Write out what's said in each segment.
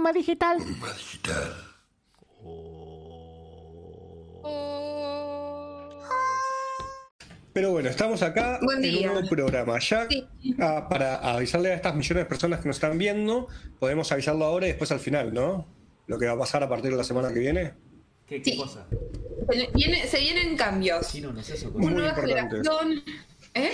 Puma Digital. Puma Digital. Pero bueno, estamos acá Buen en un nuevo programa. Ya Sí. ah, para avisarle a estas millones de personas que nos están viendo, podemos avisarlo ahora y después al final, ¿no? Lo que va a pasar a partir de la semana que viene. ¿Qué, qué Sí. cosa? Se, viene- se vienen cambios. Sí, no, no sé eso. Muy Una nueva importantes. generación. ¿Eh?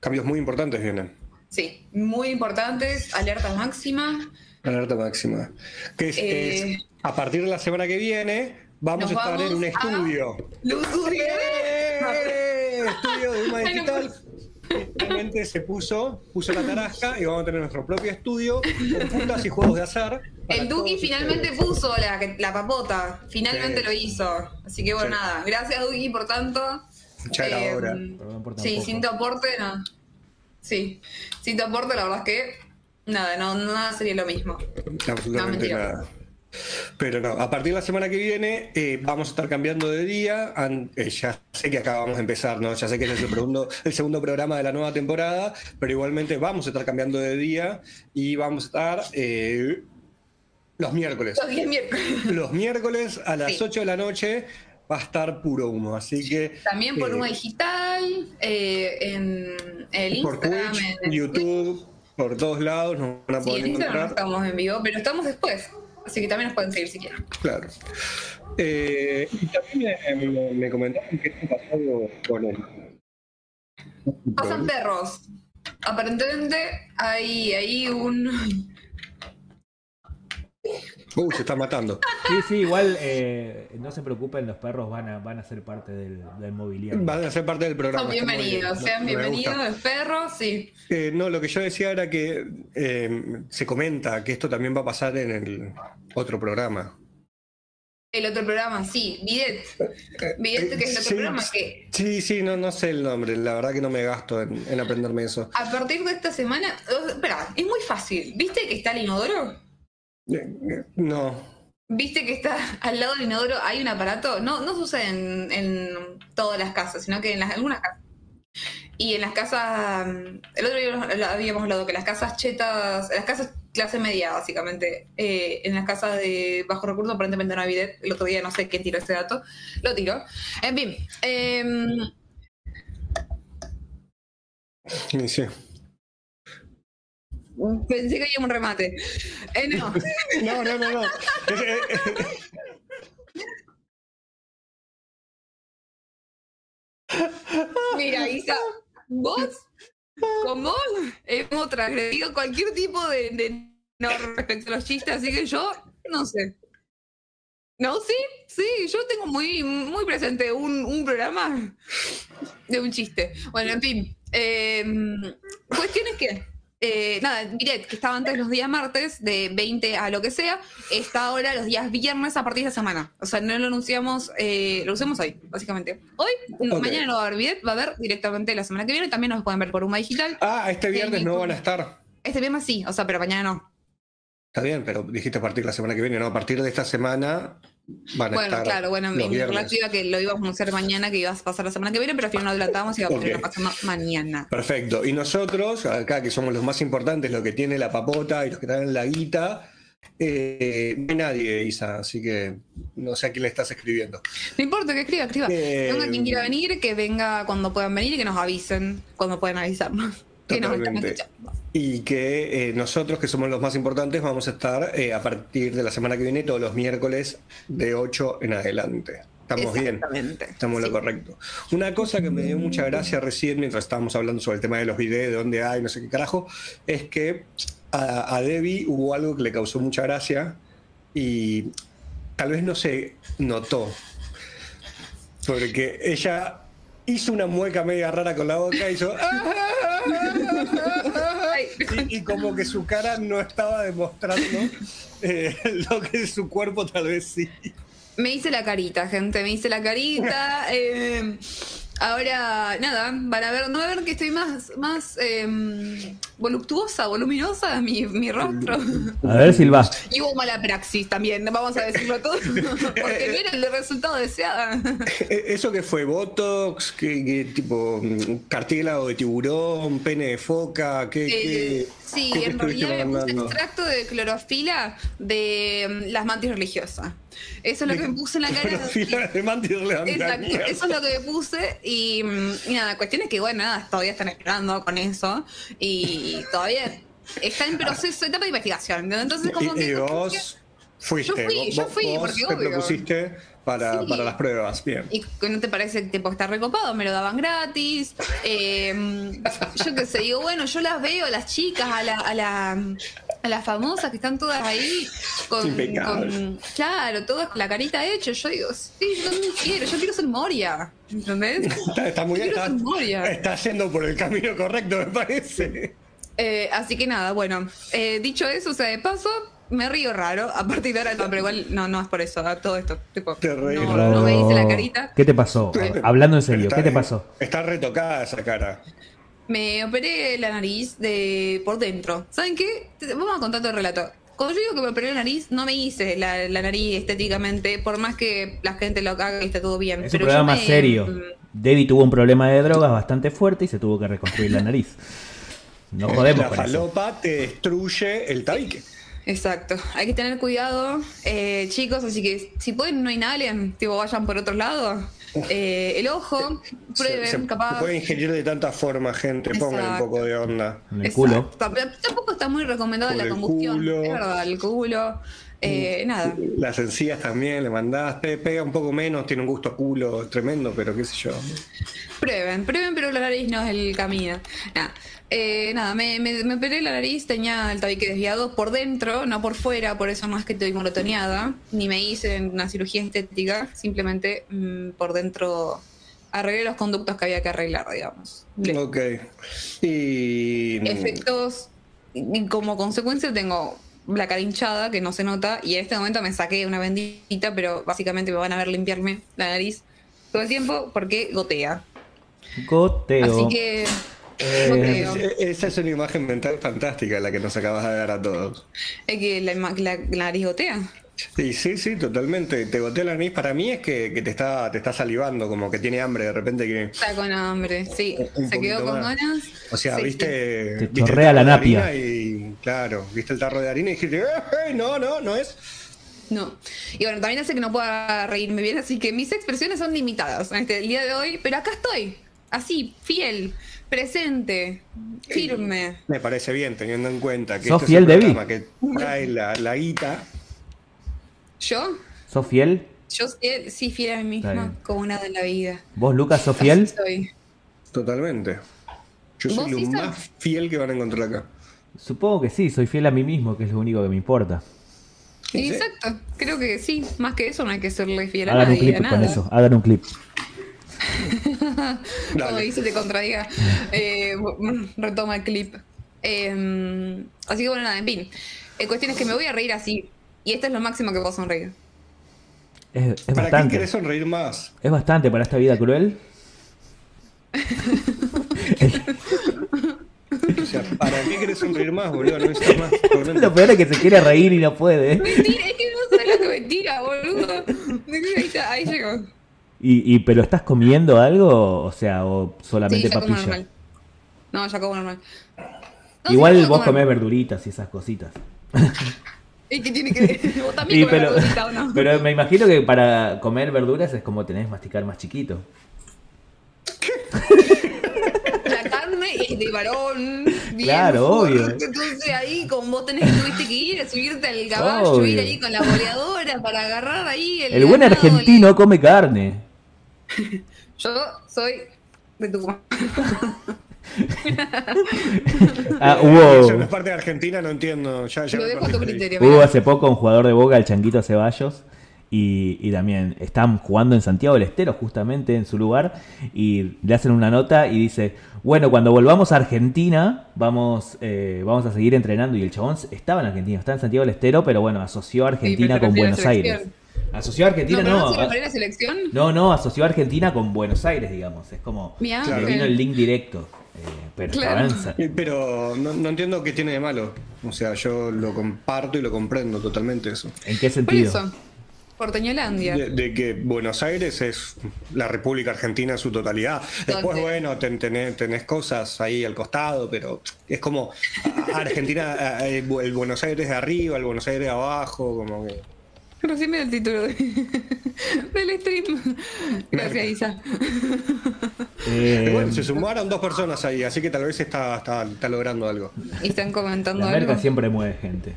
Cambios muy importantes vienen. Sí, muy importantes. Alerta máxima. Alerta máxima. Que es, Eh, es, a partir de la semana que viene, vamos a estar en un estudio. Luz ¡Eh! Estudio de Uma Digital. Finalmente se puso, puso la tarasca y vamos a tener nuestro propio estudio con puntas y juegos de azar. El Duki finalmente ustedes. puso la, la papota. Finalmente Sí. lo hizo. Así que bueno, Sí. nada. Gracias, Duki, por tanto. Ya era Eh, Sí, sin tu aporte, no. Sí, sin tu aporte, la verdad es que nada, no, nada sería lo mismo. Absolutamente No, nada. Pero no, a partir de la semana que viene eh, vamos a estar cambiando de día. An- eh, ya sé que acá vamos a empezar, ¿no? Ya sé que es el segundo, el segundo programa de la nueva temporada, pero igualmente vamos a estar cambiando de día y vamos a estar eh, los miércoles. Los miércoles. Los miércoles a las Sí. 8 de la noche va a estar puro humo, así que... También por una digital, en el Por Instagram, Twitch, en el YouTube, por todos lados nos van a Sí, poder en Instagram no encontrar. estamos en vivo, pero estamos después. Así que también nos pueden seguir si quieren. Claro. Eh, y también me, me- me comentaron que esto pasó con el. Pasan perros. Aparentemente hay, hay un. Uy, se está matando. Sí, sí, igual eh, no se preocupen, los perros van a, van a ser parte del, del mobiliario. Van a ser parte del programa. Son bien. bienvenidos, sean gusta. bienvenidos, los perros, sí. Eh, no, lo que yo decía era que eh, se comenta que esto también va a pasar en el otro programa. El otro programa, sí, Bidet. Bidet, que es el otro Sí, programa que Sí, sí, no, no sé el nombre. La verdad que no me gasto en, en aprenderme eso. a partir de esta semana. Espera, es muy fácil. ¿Viste que está el inodoro? Eh, eh, No. ¿Viste que está al lado del inodoro hay un aparato? No, no se usa en, en todas las casas, sino que en las, algunas casas. Y en las casas, mm, el otro día habíamos hablado que las casas chetas, las casas clase media básicamente, eh, en las casas de bajo recursos aparentemente no hay bidet. El otro día no sé quién tiró ese dato, lo tiró. En fin, em, Sí, sí. Pensé que había un remate. Eh, no, No, no, no, no. Mira Isa, vos, con vos, hemos transgredido cualquier tipo de, de norma respecto a los chistes, así que yo, no sé. No, sí, sí, yo tengo muy, muy presente un, un programa de un chiste. Bueno, en fin. Eh, cuestión es que, eh, nada, Miret, que estaba antes los días martes, de 20 a lo que sea, está ahora los días viernes a partir de esta semana. O sea, no lo anunciamos, eh, lo usamos hoy, básicamente. Hoy, mañana no va a haber Bidet, va a haber directamente la semana que viene. También nos pueden ver por Uma Digital. Ah, este viernes no van a estar. Este viernes sí, o sea, pero mañana no. Está bien, pero dijiste a partir de la semana que viene, ¿no? A partir de esta semana van a Bueno, estar. claro, bueno, relato iba que lo íbamos a hacer mañana, que ibas a pasar la semana que viene, pero al final no adelantamos y va a Ok. terminar pasando mañana. Perfecto. Y nosotros, acá que somos los más importantes, los que tiene la papota y los que traen la guita, eh, no hay nadie, Isa, así que no sé a quién le estás escribiendo. No importa, que escriba, escriba. Eh, venga quien quiera venir, que venga cuando puedan venir y que nos avisen cuando puedan avisarnos. Que nos están Totalmente. Y que eh, nosotros, que somos los más importantes, vamos a estar eh, a partir de la semana que viene, todos los miércoles de 8 en adelante. ¿Estamos bien? Estamos en Sí. lo correcto. Una cosa que me dio mucha gracia recién, mientras estábamos hablando sobre el tema de los videos, de dónde hay, no sé qué carajo, es que a, a Debbie hubo algo que le causó mucha gracia y tal vez no se notó. Porque ella hizo una mueca media rara con la boca y hizo. Ay, Y, y como que su cara no estaba demostrando eh, lo que su cuerpo tal vez sí. Me hice la carita, gente, me hice la carita. eh, Ahora, nada, van a ver, no van a ver que estoy más, más em, voluptuosa, voluminosa mi, mi rostro. A ver, Silva. Y hubo mala praxis también, vamos a decirlo todo, porque no era el resultado deseado. Eh, ¿Eso que fue? ¿Botox? ¿Qué, qué tipo? ¿Cartílago de tiburón? ¿Pene de foca? ¿Qué, qué- Eh, sí, qué en realidad me puse extracto de clorofila de em, las mantis religiosas. Eso es lo que me puse en la cara. Exacto, eso es lo que me puse y, y nada, cuestión es que bueno, nada, todavía están esperando con eso y todavía está en proceso, etapa de investigación. ¿no? Entonces como Y, que... y vos fuiste, Yo fui, yo fui, vos porque te obvio. propusiste para, Sí. para las pruebas, bien. ¿Y no te parece que tipo, está recopado? Me lo daban gratis. Eh, yo qué sé, digo, bueno, yo las veo, a las chicas, a la, a la, a las famosas que están todas ahí con, claro, todas con la carita hecha. Yo digo, sí, yo también quiero, yo quiero ser Moria. ¿Entendés? Está, está muy quiero está, está yendo por el camino correcto, me parece. Eh, así que nada, bueno, eh, dicho eso, o sea, de paso, me río raro. A partir de ahora, no, pero igual no, no es por eso, a todo esto. Tipo, Te reís no, raro. no me dice la carita. ¿Qué te pasó? Hablando en serio, Está- ¿qué te pasó? Está retocada esa cara. Me operé la nariz de por dentro. ¿Saben qué? Te- Vamos a contar todo el relato. Cuando yo digo que me operé la nariz, no me hice la, la nariz estéticamente, por más que la gente lo haga y está todo bien. Es un Pero me- serio. mm, Debbie tuvo un problema de drogas bastante fuerte y se tuvo que reconstruir la nariz. No jodemos la con eso. falopa te destruye el tabique. Exacto. Hay que tener cuidado, eh, chicos, así que si pueden no inhalen, tipo vayan por otro lado. Eh, el ojo, prueben, se, se capaz. puede ingerir de tantas formas, gente. Pongan un poco de onda. En el Exacto. culo. Pero Tampoco está muy recomendada Por la el combustión. culo. Es verdad, el culo. Eh, nada. Las encías también le mandaste, pega un poco menos, tiene un gusto a culo tremendo, pero qué sé yo. Prueben, prueben, pero la nariz no es el camino. Nada, Eh, nada me, me, me operé la nariz, tenía el tabique desviado por dentro, no por fuera, por eso no es que estoy morotoneada, ni me hice una cirugía estética, simplemente mm, por dentro arreglé los conductos que había que arreglar, digamos. Ok. Y. Efectos, y como consecuencia tengo la cara hinchada, que no se nota, y en este momento me saqué una bendita, pero básicamente me van a ver limpiarme la nariz todo el tiempo porque gotea. Goteo. Así que. Eh, goteo. Es- Esa es una imagen mental fantástica la que nos acabas de dar a todos. Es que la, ima- la- la nariz gotea. Sí, sí, sí, totalmente. Te gotea la nariz. Para mí es que, que te está te está salivando, como que tiene hambre de repente que. Está con hambre, sí. Un Se quedó con más. ganas. O sea, Sí, viste. Te viste chorrea la de napia. Y claro, viste el tarro de harina y dijiste, "Eh, no, no, no es. No. Y bueno, también hace que no pueda reírme bien, así que mis expresiones son limitadas en este, el día de hoy. Pero acá estoy. Así, fiel, presente, firme. Me parece bien, teniendo en cuenta que ¿Sos este fiel, es un programa que trae la, la guita. ¿Yo? ¿Sos fiel? Yo fiel- sí, fiel a mí misma, como nada en la vida. ¿Vos, Lucas, sos Así fiel? soy. Totalmente. Yo soy ¿Vos, lo más fiel que van a encontrar acá. Supongo que sí, soy fiel a mí mismo, que es lo único que me importa. Sí. Exacto, creo que sí. Más que eso no hay que serle fiel a Hagan un nadie, clip a con nada. eso, hagan un clip. Como dice, te contradiga. Eh, mm, retoma el clip. Eh, así que bueno, nada, en fin. La cuestión es que me voy a reír así. Y esto es lo máximo que puedo sonreír. Es, es ¿Para qué bastante. querés sonreír más? Es bastante para esta vida cruel. O sea, ¿para qué querés sonreír más, boludo? No necesitas más. Lo peor es que se quiere reír y no puede. Mentira, es que no sabes lo que mentira, boludo. Ahí, está, ahí llegó. Y, y, ¿Pero estás comiendo algo? O sea, o Sí, solamente como papilla. normal. No, ya como normal. No, Igual sí, vos comés verduritas y esas cositas. ¿Y qué tiene que ver? Vos también Y comés pero, verdurita, ¿o no? pero me imagino que para comer verduras es como tenés que masticar más chiquito. La carne es de varón. Bien Claro, obvio. Entonces ahí, como vos tenés, tuviste que ir a subirte al caballo, Obvio. ir ahí con la boleadora para agarrar ahí el. El buen argentino come carne. Yo soy de Tucumán. Ah, Yo en la hubo, parte de Argentina no entiendo. Ya, ya Lo me dejo a tu perdí. criterio. hubo hace poco un jugador de Boca, el Changuito Ceballos, y, y también están jugando en Santiago del Estero, justamente en su lugar, y le hacen una nota y dice, bueno, cuando volvamos a Argentina, vamos, eh, vamos a seguir entrenando. Y el chabón estaba en Argentina, está en Santiago del Estero, pero bueno, asoció a Argentina con Buenos Aires. Asoció a Argentina, no, no. a- refería a la selección. no, no, asoció a Argentina con Buenos Aires, digamos. Es como. Mirá, Le Claro. vino el link directo. Eh, pero Claro. avanza. Eh, Pero no, no entiendo qué tiene de malo. O sea, yo lo comparto y lo comprendo totalmente eso. ¿En qué Por sentido? eso. Porteñolandia. De, de que Buenos Aires es la República Argentina en su totalidad. Después, bueno, ten- tenés, tenés cosas ahí al costado, pero es como Argentina, el Buenos Aires de arriba, el Buenos Aires de abajo, como que... Recién el título de- del stream. Gracias, Isa. Eh, Bueno, se sumaron dos personas ahí, así que tal vez está, está, está logrando algo. Y están comentando la merca algo. siempre mueve gente.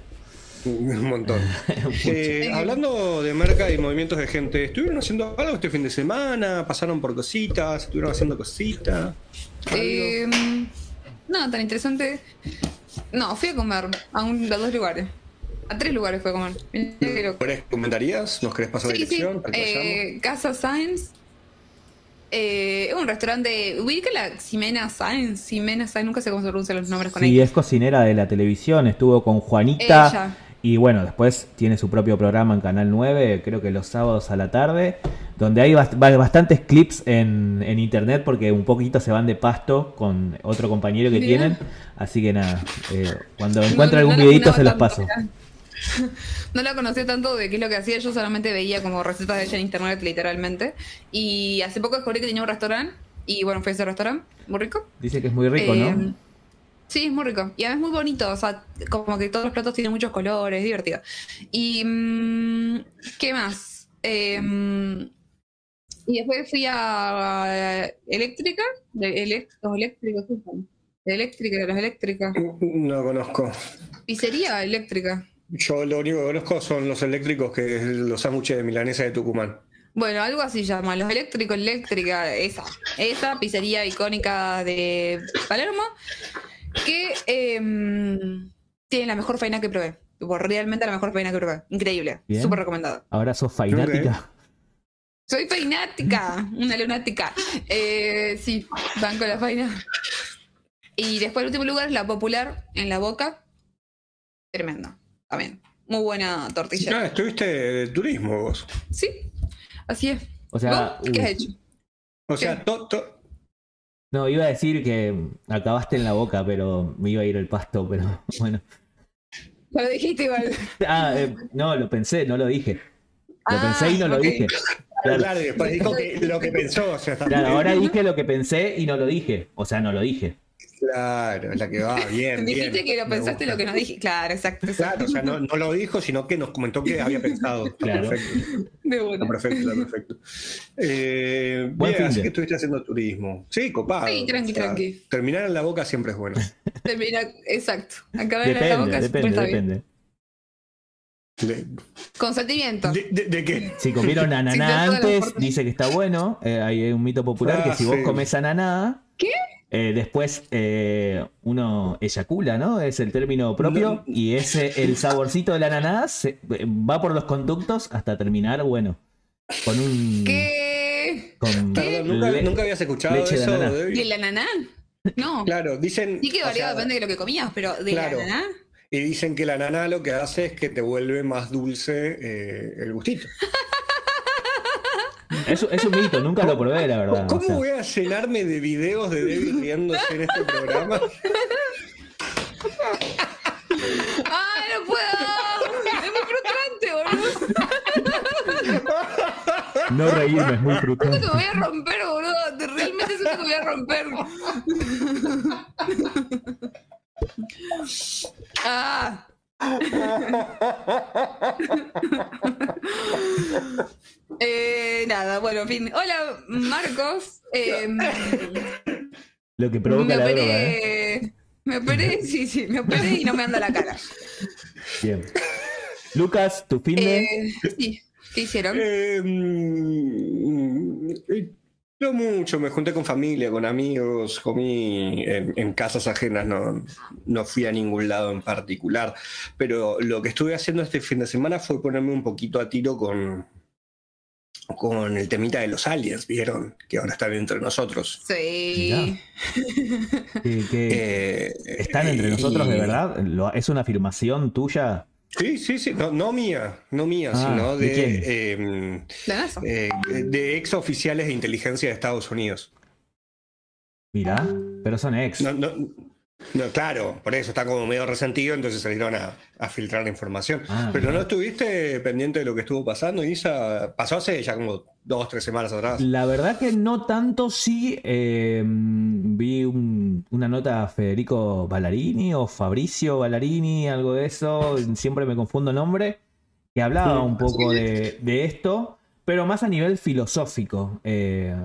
Un montón. Eh, hablando de merca y movimientos de gente, ¿estuvieron haciendo algo este fin de semana? ¿Pasaron por cositas? ¿Estuvieron haciendo cositas? Eh, no, tan interesante. No, fui a comer a, un- a dos lugares. A tres lugares fui a comer. Mirá qué loco. ¿Querés comentarías? ¿Nos querés pasar la Sí, sí. dirección? Eh, Casa Science. Eh, es un restaurante. ¿Ubica la Ximena Science? Ximena Science, nunca sé cómo se pronuncian los nombres con Sí, ella. es cocinera de la televisión, estuvo con Juanita. Ella. Y bueno, después tiene su propio programa en Canal 9, creo que los sábados a la tarde, donde hay bast- ba- bastantes clips en, en internet porque un poquito se van de pasto con otro compañero que tienen. Así que nada, eh, cuando No- encuentre no algún la videito se los paso. No la conocía tanto de qué es lo que hacía, yo solamente veía como recetas de ella en internet, literalmente. Y hace poco descubrí que tenía un restaurante. Y bueno, fui a ese restaurante, muy rico. Dice que es muy rico, Eh, ¿no? Sí, es muy rico. Y además muy bonito. O sea, como que todos los platos tienen muchos colores, es divertido. Y. mm, ¿Qué más? Eh, y después fui a Eléctrica. De elec- los eléctricos, ¿qué son? De Eléctrica, de las eléctricas. No conozco. Pizzería eléctrica. Yo lo único que conozco son los eléctricos, que es los sándwiches de milanesa de Tucumán. Bueno, algo así llama. Los eléctricos, eléctrica, esa. Esa pizzería icónica de Palermo. Que em, tiene la mejor faena que probé. Tipo, realmente la mejor faena que probé. Increíble. Súper recomendado. Ahora sos fainática. Soy feinática, una lunática. Eh, sí, van con la faina. Y después el último lugar es la popular en la boca. Tremendo. También. Muy buena tortilla. Ah, estuviste de turismo vos. Sí, así es. O sea, ¿Vos? ¿Qué uh, has hecho? O sea, to- to- no, iba a decir que acabaste en la boca, pero me iba a ir el pasto, pero bueno. Lo dijiste igual. Ah, eh, no, lo pensé, no lo dije. Lo Ah, pensé y no lo dije. Claro. claro, después dijo que lo que pensó, o sea, está Claro, ahora dije lo que pensé y no lo dije. O sea, no lo dije. Claro, es la que va, bien, Dijiste bien. que lo pensaste gusta. lo que no dije. Claro, exacto. exacto. Claro, o sea, no, no lo dijo, sino que nos comentó que había pensado. Está Claro. perfecto. De Está bueno. perfecto, está perfecto. Eh, Buen bien, así que estuviste haciendo turismo. Sí, copado. Sí, tranqui, tranqui. Terminar en la boca siempre es bueno. Termina, exacto. Acabar en la Depende, boca siempre depende, está bien. depende. ¿De, Consentimiento. de, de- de qué? Si comieron ananá antes, dice que está bueno. Eh, hay un mito popular Ah, que si vos comes ananá, ¿Qué? Eh, después eh, uno eyacula, ¿no? Es el término propio. No. Y ese, el saborcito del ananá se- va por los conductos hasta terminar, bueno, con un. ¿Qué? Con Perdón, ¿nunca, habías escuchado leche de eso? ¿De la naná? No. Claro, dicen. Sí que o variaba, sea, depende de lo que comías, pero de claro. la naná. Y dicen que la nana lo que hace es que te vuelve más dulce eh, el gustito. Es, es un mito, nunca lo probé, la verdad. ¿Cómo o sea. voy a llenarme de videos de Debbie riéndose en este programa? ¡Ay, no puedo! Es muy frustrante, boludo. No reírme es muy Siento frustrante. que me voy a romper, boludo. Te- Realmente siento que me voy a romper. Ah. Eh, nada, bueno, en fin. Hola, Marcos. Eh, Lo que me provoca la droga, ¿eh? operé. Me operé, sí, sí, me operé y no me anda la cara. Bien. Lucas, tu fin de. Eh, sí, ¿qué hicieron? No mucho, me junté con familia, con amigos, comí en, en casas ajenas, no, no fui a ningún lado en particular. Pero lo que estuve haciendo este fin de semana fue ponerme un poquito a tiro con, con el temita de los aliens, ¿vieron? Que ahora están entre nosotros. Sí. Eh, ¿Están entre nosotros de verdad? ¿Lo- ¿Es una afirmación tuya? Sí, sí, sí, no, no mía, no mía, Ah, sino ¿de de, quién? eh, eh, de ex oficiales de inteligencia de Estados Unidos. Mirá, pero son ex. No, no, no, claro, por eso está como medio resentido, entonces salieron a, a filtrar la información. Ah, Pero no estuviste pendiente de lo que estuvo pasando, Isa. Pasó hace ya como dos, tres semanas atrás. La verdad que no tanto, sí. eh, vi un- una nota a Federico Ballarini o Fabricio Ballarini, algo de eso, siempre me confundo el nombre, que hablaba un poco de, de esto, pero más a nivel filosófico, eh,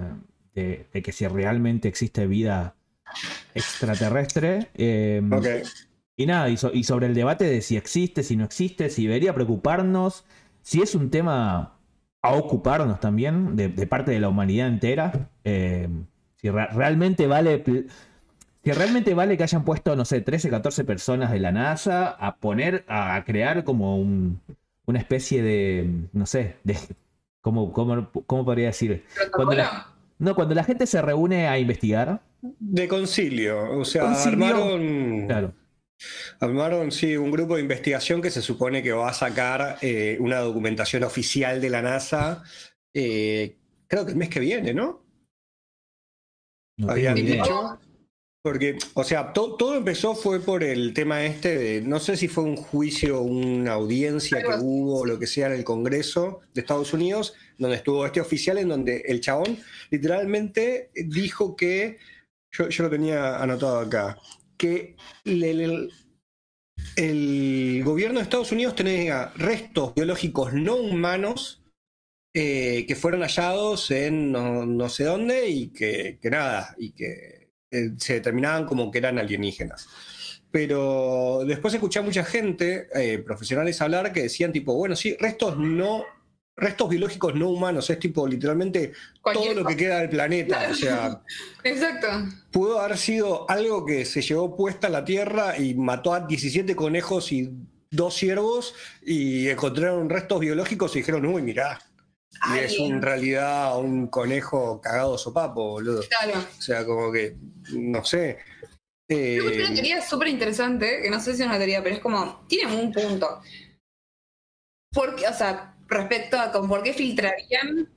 de, de que si realmente existe vida extraterrestre. eh, Ok. y nada, y, so- y sobre el debate de si existe, si no existe, si debería preocuparnos, si es un tema a ocuparnos también de, de parte de la humanidad entera, eh, si re- realmente vale... Si realmente vale que hayan puesto, no sé, 13, 14 personas de la NASA a poner, a crear como un- una especie de, no sé, de, ¿cómo, cómo, cómo podría decir? Cuando la, no, cuando la gente se reúne a investigar, De concilio, o sea, Concilio. armaron, claro, armaron sí, un grupo de investigación que se supone que va a sacar eh, una documentación oficial de la NASA, eh, creo que el mes que viene, ¿no? no Habían tengo idea. dicho. Porque, o sea, to- todo empezó fue por el tema este de, no sé si fue un juicio, una audiencia que hubo, o lo que sea, en el Congreso de Estados Unidos, donde estuvo este oficial, en donde el chabón literalmente dijo que, yo, lo tenía anotado acá, que el gobierno de Estados Unidos tenía restos biológicos no humanos eh, que fueron hallados en no, no sé dónde y que, que nada, y que eh, se determinaban como que eran alienígenas. Pero después escuché a mucha gente, eh, profesionales, hablar que decían tipo, bueno, sí, restos no, restos biológicos no humanos, es tipo literalmente Cualquier todo lo que queda del planeta. O sea, Exacto. pudo haber sido algo que se llevó puesta a la Tierra y mató a 17 conejos y dos ciervos y encontraron restos biológicos y dijeron, uy, mirá. Y es en realidad un conejo cagado sopapo, boludo. Claro. O sea, como que, no sé. Eh, escuché una teoría súper interesante, que no sé si es una teoría, pero es como, tiene un punto. Porque, o sea, respecto a con por qué filtrarían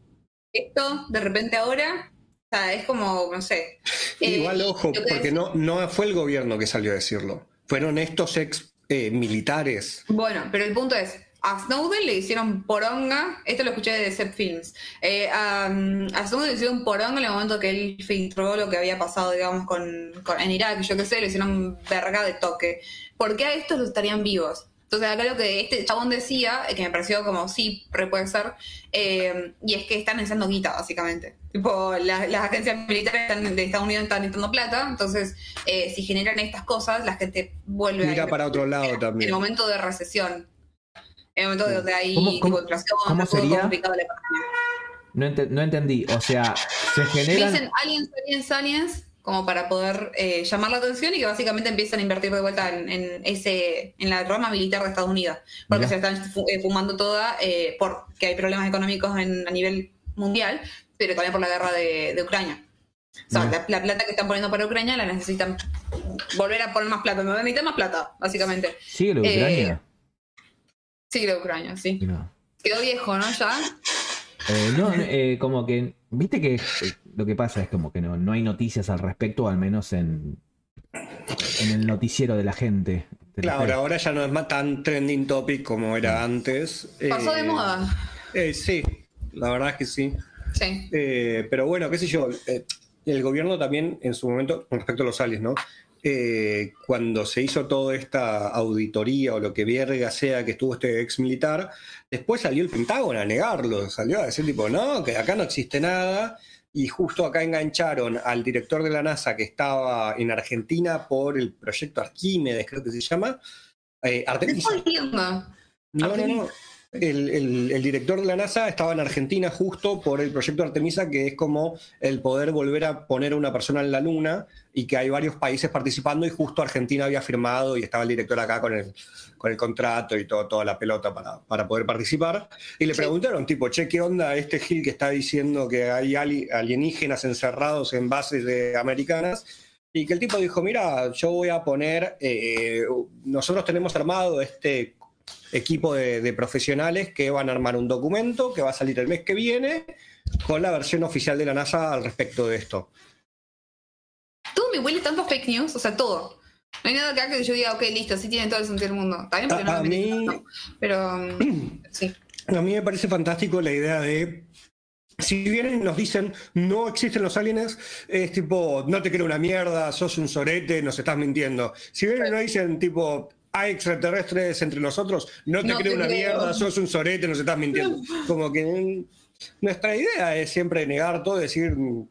esto de repente ahora, o sea, es como, no sé. Eh, igual, ojo, porque no, no fue el gobierno que salió a decirlo. Fueron estos ex eh, militares. Bueno, pero el punto es, a Snowden le hicieron poronga, esto lo escuché de Zep Films, eh, a, a Snowden le hicieron poronga en el momento que él filtró lo que había pasado, digamos, con, con- en Irak, yo qué sé, le hicieron verga de toque. ¿Por qué a estos estarían vivos? Entonces acá lo que este chabón decía, eh, que me pareció como sí, re puede ser, eh, y es que están necesitando guita, básicamente. Tipo, la- las agencias militares están- de Estados Unidos están necesitando plata, entonces eh, si generan estas cosas, la gente vuelve Mira ir para otro lado en el también. momento de recesión. En el momento de donde hay ¿Cómo- cómo- inflación, cómo sería? complicado la economía. No, no entendí. O sea, se generan. Dicen aliens, aliens, aliens, como para poder eh, llamar la atención y que básicamente empiezan a invertir de vuelta en, en ese en la rama militar de Estados Unidos. Porque se están eh, fumando toda eh, porque hay problemas económicos en- a nivel mundial, pero también por la guerra de, de Ucrania. O sea, la, la plata que están poniendo para Ucrania la necesitan volver a poner más plata. Necesitan más plata, básicamente. ¿Sigue de Eh, Ucrania? Sí, de Ucrania, sí. Quedó viejo, ¿no? Ya. Eh, no, eh, como que. Viste que eh, lo que pasa es como que no, no hay noticias al respecto, al menos en, en el noticiero de la gente. De Claro, ahora ya no es más tan trending topic como era antes. Pasó de Eh, moda. eh, sí, la verdad es que sí. Sí. Eh, pero bueno, qué sé yo, eh, el gobierno también en su momento, con respecto a los aliens, ¿no? Eh, cuando se hizo toda esta auditoría o lo que verga sea que estuvo este ex militar, después salió el Pentágono a negarlo, salió a decir tipo, no, que acá no existe nada, y justo acá engancharon al director de la NASA que estaba en Argentina por el proyecto Arquímedes, creo que se llama, eh. No, no, no. El, el- el director de la NASA estaba en Argentina justo por el proyecto Artemisa, que es como el poder volver a poner a una persona en la Luna y que hay varios países participando y justo Argentina había firmado y estaba el director acá con el, con el contrato y todo, toda la pelota para, para poder participar. Y le Sí. preguntaron, tipo, che, ¿qué onda este Gil que está diciendo que hay ali- alienígenas encerrados en bases de americanas? Y que el tipo dijo, mira, yo voy a poner, eh, nosotros tenemos armado este equipo de, de profesionales que van a armar un documento que va a salir el mes que viene con la versión oficial de la NASA al respecto de esto. Todo me huele tanto fake news, o sea, todo. No hay nada que haga que yo diga, ok, listo, sí tiene todo el sentido del mundo. Está bien, porque A- no a me metí mí- tanto. Pero sí. A mí me parece fantástico la idea de. Si vienen y nos dicen no existen los aliens, es tipo, no te creo una mierda, sos un sorete, nos estás mintiendo. Si vienen y nos dicen tipo, hay extraterrestres entre nosotros, no te No creo te una creo. mierda, sos un sorete, nos estás mintiendo. Como que mm, nuestra idea es siempre negar todo decir, mm,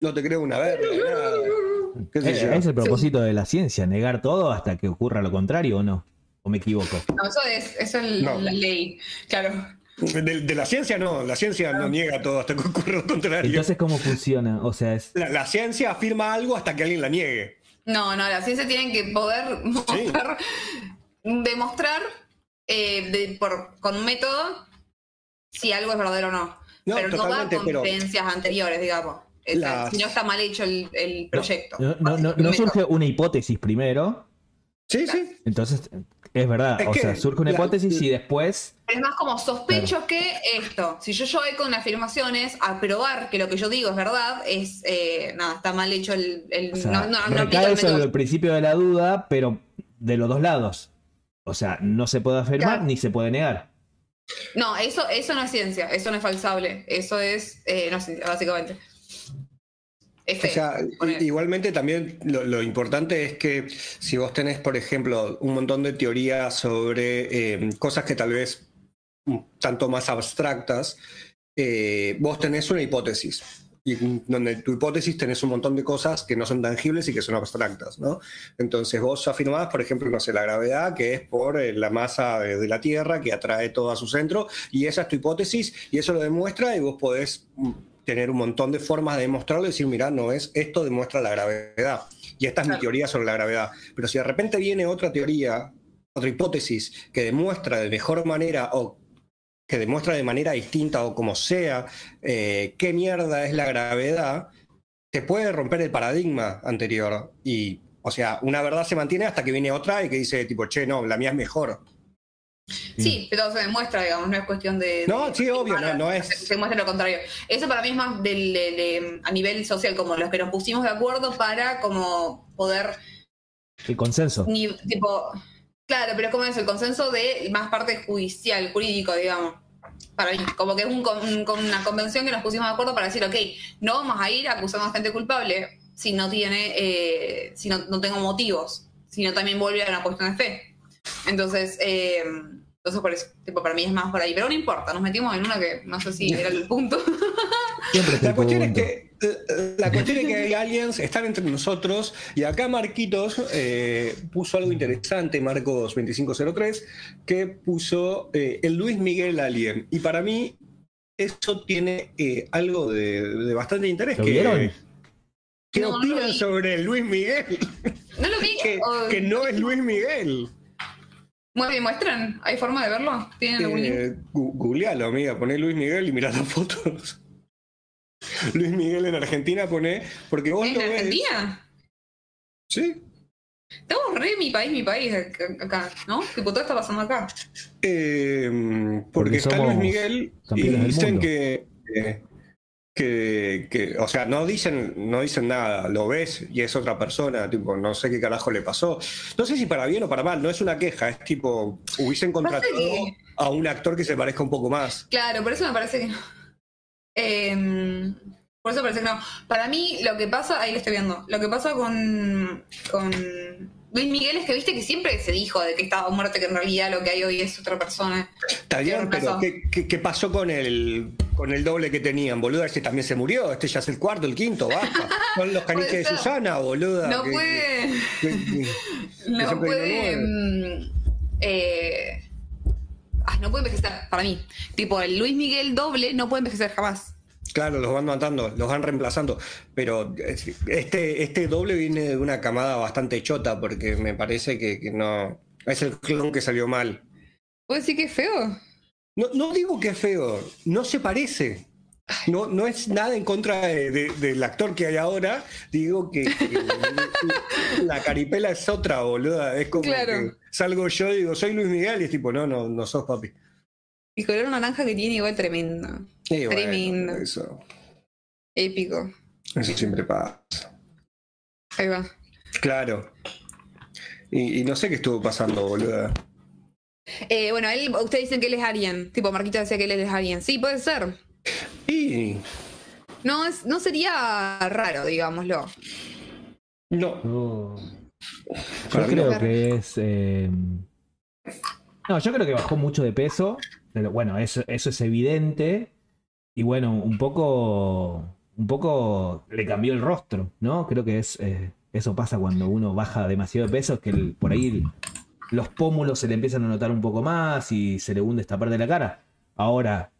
no te creo una verga. nada. Es el propósito de la ciencia, negar todo hasta que ocurra lo contrario o no. ¿O me equivoco? No, eso es, eso es No. la ley. Claro. De, de la ciencia no, la ciencia no niega todo hasta que ocurra lo contrario. Entonces, ¿cómo funciona? O sea, es. La, la ciencia afirma algo hasta que alguien la niegue. No, no, la ciencia tiene que poder mostrar, demostrar eh, de- por, con un método si algo es verdadero o no. No, pero no va con pero- creencias anteriores, digamos. Las- Si no está mal hecho el, el proyecto. No, no- no- El no método. surge una hipótesis primero. Sí, sí. Entonces, es verdad. Es o que sea, surge una la- hipótesis y después. Es más como sospecho que esto. Si yo llego con afirmaciones a probar que lo que yo digo es verdad, es eh, nada, está mal hecho el, el- o sea, no, no, no recae el sobre el principio de la duda, pero de los dos lados. O sea, no se puede afirmar Claro. ni se puede negar. No, eso, eso no es ciencia, eso no es falsable, eso es eh, no es ciencia, básicamente. O sea, igualmente también lo, lo importante es que si vos tenés, por ejemplo, un montón de teorías sobre eh, cosas que tal vez un tanto más abstractas, eh, vos tenés una hipótesis. Y donde tu hipótesis tenés un montón de cosas que no son tangibles y que son abstractas, ¿no? Entonces vos afirmás, por ejemplo, no sé, la gravedad, que es por eh, la masa de, de la Tierra que atrae todo a su centro, y esa es tu hipótesis, y eso lo demuestra, y vos podés mm, tener un montón de formas de demostrarlo y decir, mira, no es, esto demuestra la gravedad, y esta es mi teoría sobre la gravedad. Pero si de repente viene otra teoría, otra hipótesis, que demuestra de mejor manera o que demuestra de manera distinta o como sea eh, qué mierda es la gravedad, te puede romper el paradigma anterior. Y, o sea, una verdad se mantiene hasta que viene otra y que dice, tipo, che, no, la mía es mejor. Sí, pero se demuestra, digamos, no es cuestión de. No, de- sí, obvio, no- no es- Se, se muestra lo contrario. Eso para mí es más del, de- a nivel social, como los que nos pusimos de acuerdo para como poder. El consenso. Ni, tipo. Claro, pero es como es el consenso de más parte judicial, jurídico, digamos. Para mí, como que es un con- un- una convención que nos pusimos de acuerdo para decir, ok, no vamos a ir acusando a gente culpable si no tiene, eh, si no, no tengo motivos, sino también vuelve a una cuestión de fe. Entonces, eh, entonces por eso, tipo, para mí es más por ahí. Pero no importa, nos metimos en una que no sé si era el punto. Siempre La cuestión es punto. que eh, la cuestión es que hay aliens, están entre nosotros, y acá Marquitos eh, puso algo interesante, Marcos 2503, que puso eh, el Luis Miguel Alien. Y para mí, eso tiene eh, algo de, de bastante interés. ¿Lo que- vieron? ¿Qué No, no opinan vi. sobre el Luis Miguel? ¿No lo vi? que no es Luis Miguel. Muy bien, muestran. ¿Hay forma de verlo? ¿Tienen algún link? Eh, gu- googlealo, amiga, poné Luis Miguel y mirá las fotos. Luis Miguel en Argentina pone, porque vos ¿En lo ves. Argentina? Sí. Estamos re mi país, mi país ac- acá, ¿no? Tipo, todo está pasando acá. Eh, porque, Porque está Luis Miguel y dicen que, eh, que, que, o sea, no dicen, no dicen nada, lo ves y es otra persona, tipo, no sé qué carajo le pasó. No sé si para bien o para mal, no es una queja, es tipo, hubiesen contratado que- a un actor que se parezca un poco más. Claro, por eso me parece que no. Em, por eso parece que no. Para mí, lo que pasa, ahí lo estoy viendo, lo que pasa con, con Luis Miguel es que viste que siempre se dijo de que estaba muerto, que en realidad lo que hay hoy es otra persona. Está bien, ¿Qué pero? ¿qué, qué, qué pasó con el, con el doble que tenían, boluda? Este también se murió, este ya es el cuarto, el quinto, basta. Son los caniches de. Susana, boluda. No que- puede. que- que- No puede. mm, eh, ah, no puede envejecer, para mí. Tipo, el Luis Miguel doble no puede envejecer jamás. Claro, los van matando, los van reemplazando. Pero es- este, este doble viene de una camada bastante chota, porque me parece que, que no. Es el clon que salió mal. ¿Puedo decir que es feo? No, no digo que es feo, no se parece. No, no es nada en contra de- de- del actor que hay ahora. Digo que, que la caripela es otra, boluda. Es como Claro. que salgo yo y digo, soy Luis Miguel, y es tipo, no, no, no sos papi. El color naranja que tiene igual tremendo. Y bueno, Tremendo. eso, Épico. eso siempre pasa. Ahí va. Claro. Y, y no sé qué estuvo pasando, boluda. Eh, bueno, él, ustedes dicen que él es Alien. Tipo, Marquito decía que él es Alien. Sí, puede ser. Y No, es, no sería raro, digámoslo. no. Yo, Para yo no. creo que es. eh, No, yo creo que bajó mucho de peso. Pero bueno, eso, eso es evidente. Y bueno, un poco. Un poco le cambió el rostro, ¿no? Creo que es. eh, eso pasa cuando uno baja demasiado de peso, es que el- por ahí los pómulos se le empiezan a notar un poco más y se le hunde esta parte de la cara. Ahora.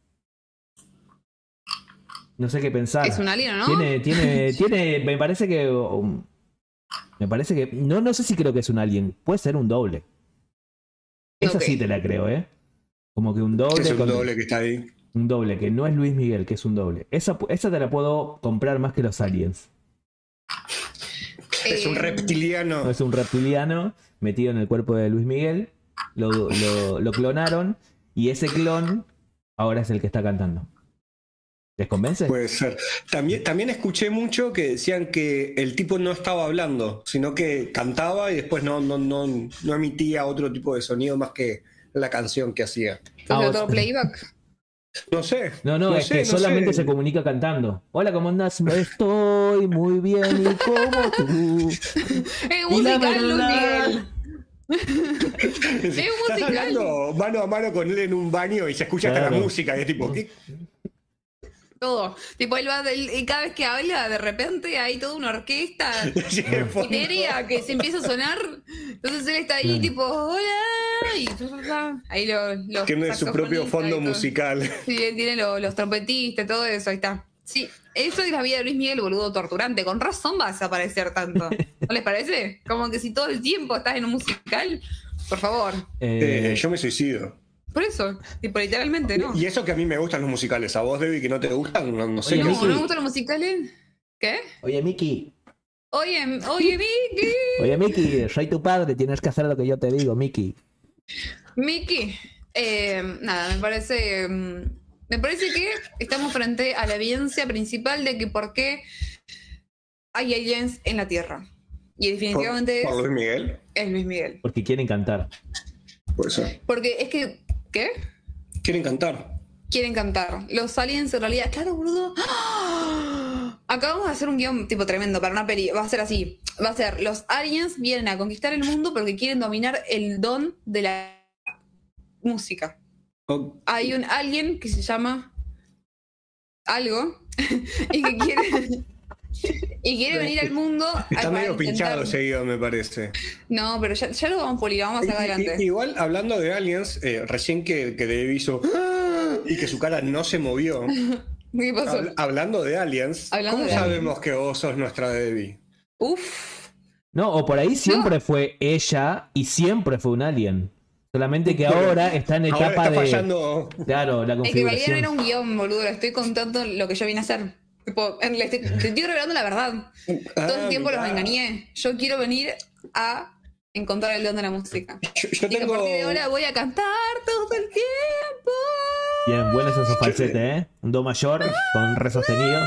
No sé qué pensar. Es un alien, ¿no? Tiene, tiene, tiene, me parece que, um, me parece que, no, no sé si creo que es un alien, puede ser un doble. Esa sí te la creo, ¿eh? Como que un doble, Es un con- doble que está ahí. un doble, que no es Luis Miguel, que es un doble. Esa, esa te la puedo comprar más que los aliens. Es un Eh, reptiliano. No es un reptiliano metido en el cuerpo de Luis Miguel, lo, lo- lo clonaron y ese clon ahora es el que está cantando. ¿Les convence? Puede ser. También, también escuché mucho que decían que el tipo no estaba hablando, sino que cantaba y después no, no, no, no emitía otro tipo de sonido más que la canción que hacía. ¿Entonces Ah, otro vos- playback? No sé. No, no, es sé, que no solamente sé. se comunica cantando. Hola, ¿cómo andás? Estoy muy bien y como tú. Es musical, Luis Miguel. Estás musical. hablando mano a mano con él en un baño y se escucha hasta la música y es tipo, ¿qué? Todo. Tipo, él va del- y cada vez que habla, de repente hay toda una orquesta etérea que se empieza a sonar. Entonces él está ahí, tipo, hola. Y ahí lo, los Tiene su propio fondo y musical. Sí, él tiene lo- los trompetistas, todo eso, ahí está. Sí, eso es la vida de Luis Miguel, boludo, torturante. Con razón va a desaparecer tanto. ¿No les parece? Como que si todo el tiempo estás en un musical, por favor. Eh, Eh, yo me suicido. Por eso, tipo, literalmente, ¿no? Y eso que a mí me gustan los musicales. ¿A vos, Debbie, que no te gustan? No, no sé. Oye, qué No, no me gustan los musicales. ¿Qué? Oye, Miki. Oye, oye, Miki. Oye, Miki, soy tu padre, tienes que hacer lo que yo te digo, Miki. Miki. Eh, nada, me parece. mm, Me parece que estamos frente a la evidencia principal de que por qué hay aliens en la Tierra. Y ¿Por, definitivamente por es, Luis Miguel? es Luis Miguel. Porque quieren cantar. Puede ser. Porque es que. ¿Qué? Quieren cantar. Quieren cantar. Los aliens en realidad. Claro, boludo. ¡Ah! Acabamos de hacer un guion tipo tremendo para una peli. Va a ser así. Va a ser: los aliens vienen a conquistar el mundo porque quieren dominar el don de la música. Oh, hay un alguien que se llama algo y que quiere y quiere venir al mundo Está medio intentar- pinchado ese guion, me parece. no pero ya, ya lo vamos a pulir vamos a sacar adelante igual, hablando de aliens, eh, recién que, que Dave hizo "Ah", y que su cara no se movió. ¿qué pasó? hab- hablando de aliens, Hablando ¿cómo de sabemos que vos sos nuestra Debbie? uf No, o por ahí siempre fue ella y siempre fue un alien. Solamente que ahora está en Ahora etapa está de. Claro, la es que en realidad no era configuración. un guion boludo le estoy contando lo que yo vine a hacer Tipo, te estoy revelando la verdad todo el Ah, tiempo los engañé yo quiero venir a encontrar el don de la música Yo, yo y que a tengo. partir de ahora voy a cantar todo el tiempo Bien, buenos esos falsetes, ¿eh? Un do mayor con re sostenido.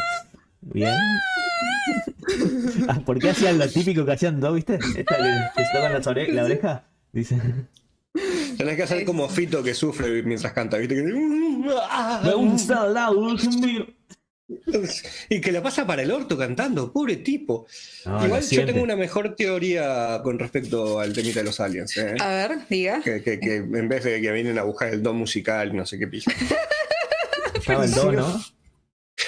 Bien. Ah, ¿Por qué hacían lo típico que hacían do, viste? Esta que, que se tocan las ore- la oreja. Dice. Tenés que hacer como Fito que sufre mientras canta, ¿viste? Que- ah, Me gusta la conmigo. Y que la pasa para el orto cantando, pobre tipo. No, Igual yo tengo una mejor teoría con respecto al temita de los aliens. ¿eh? a ver diga Que, que- que en vez de que vienen a buscar el don musical, no sé qué pilla. Estaba el do, ¿no?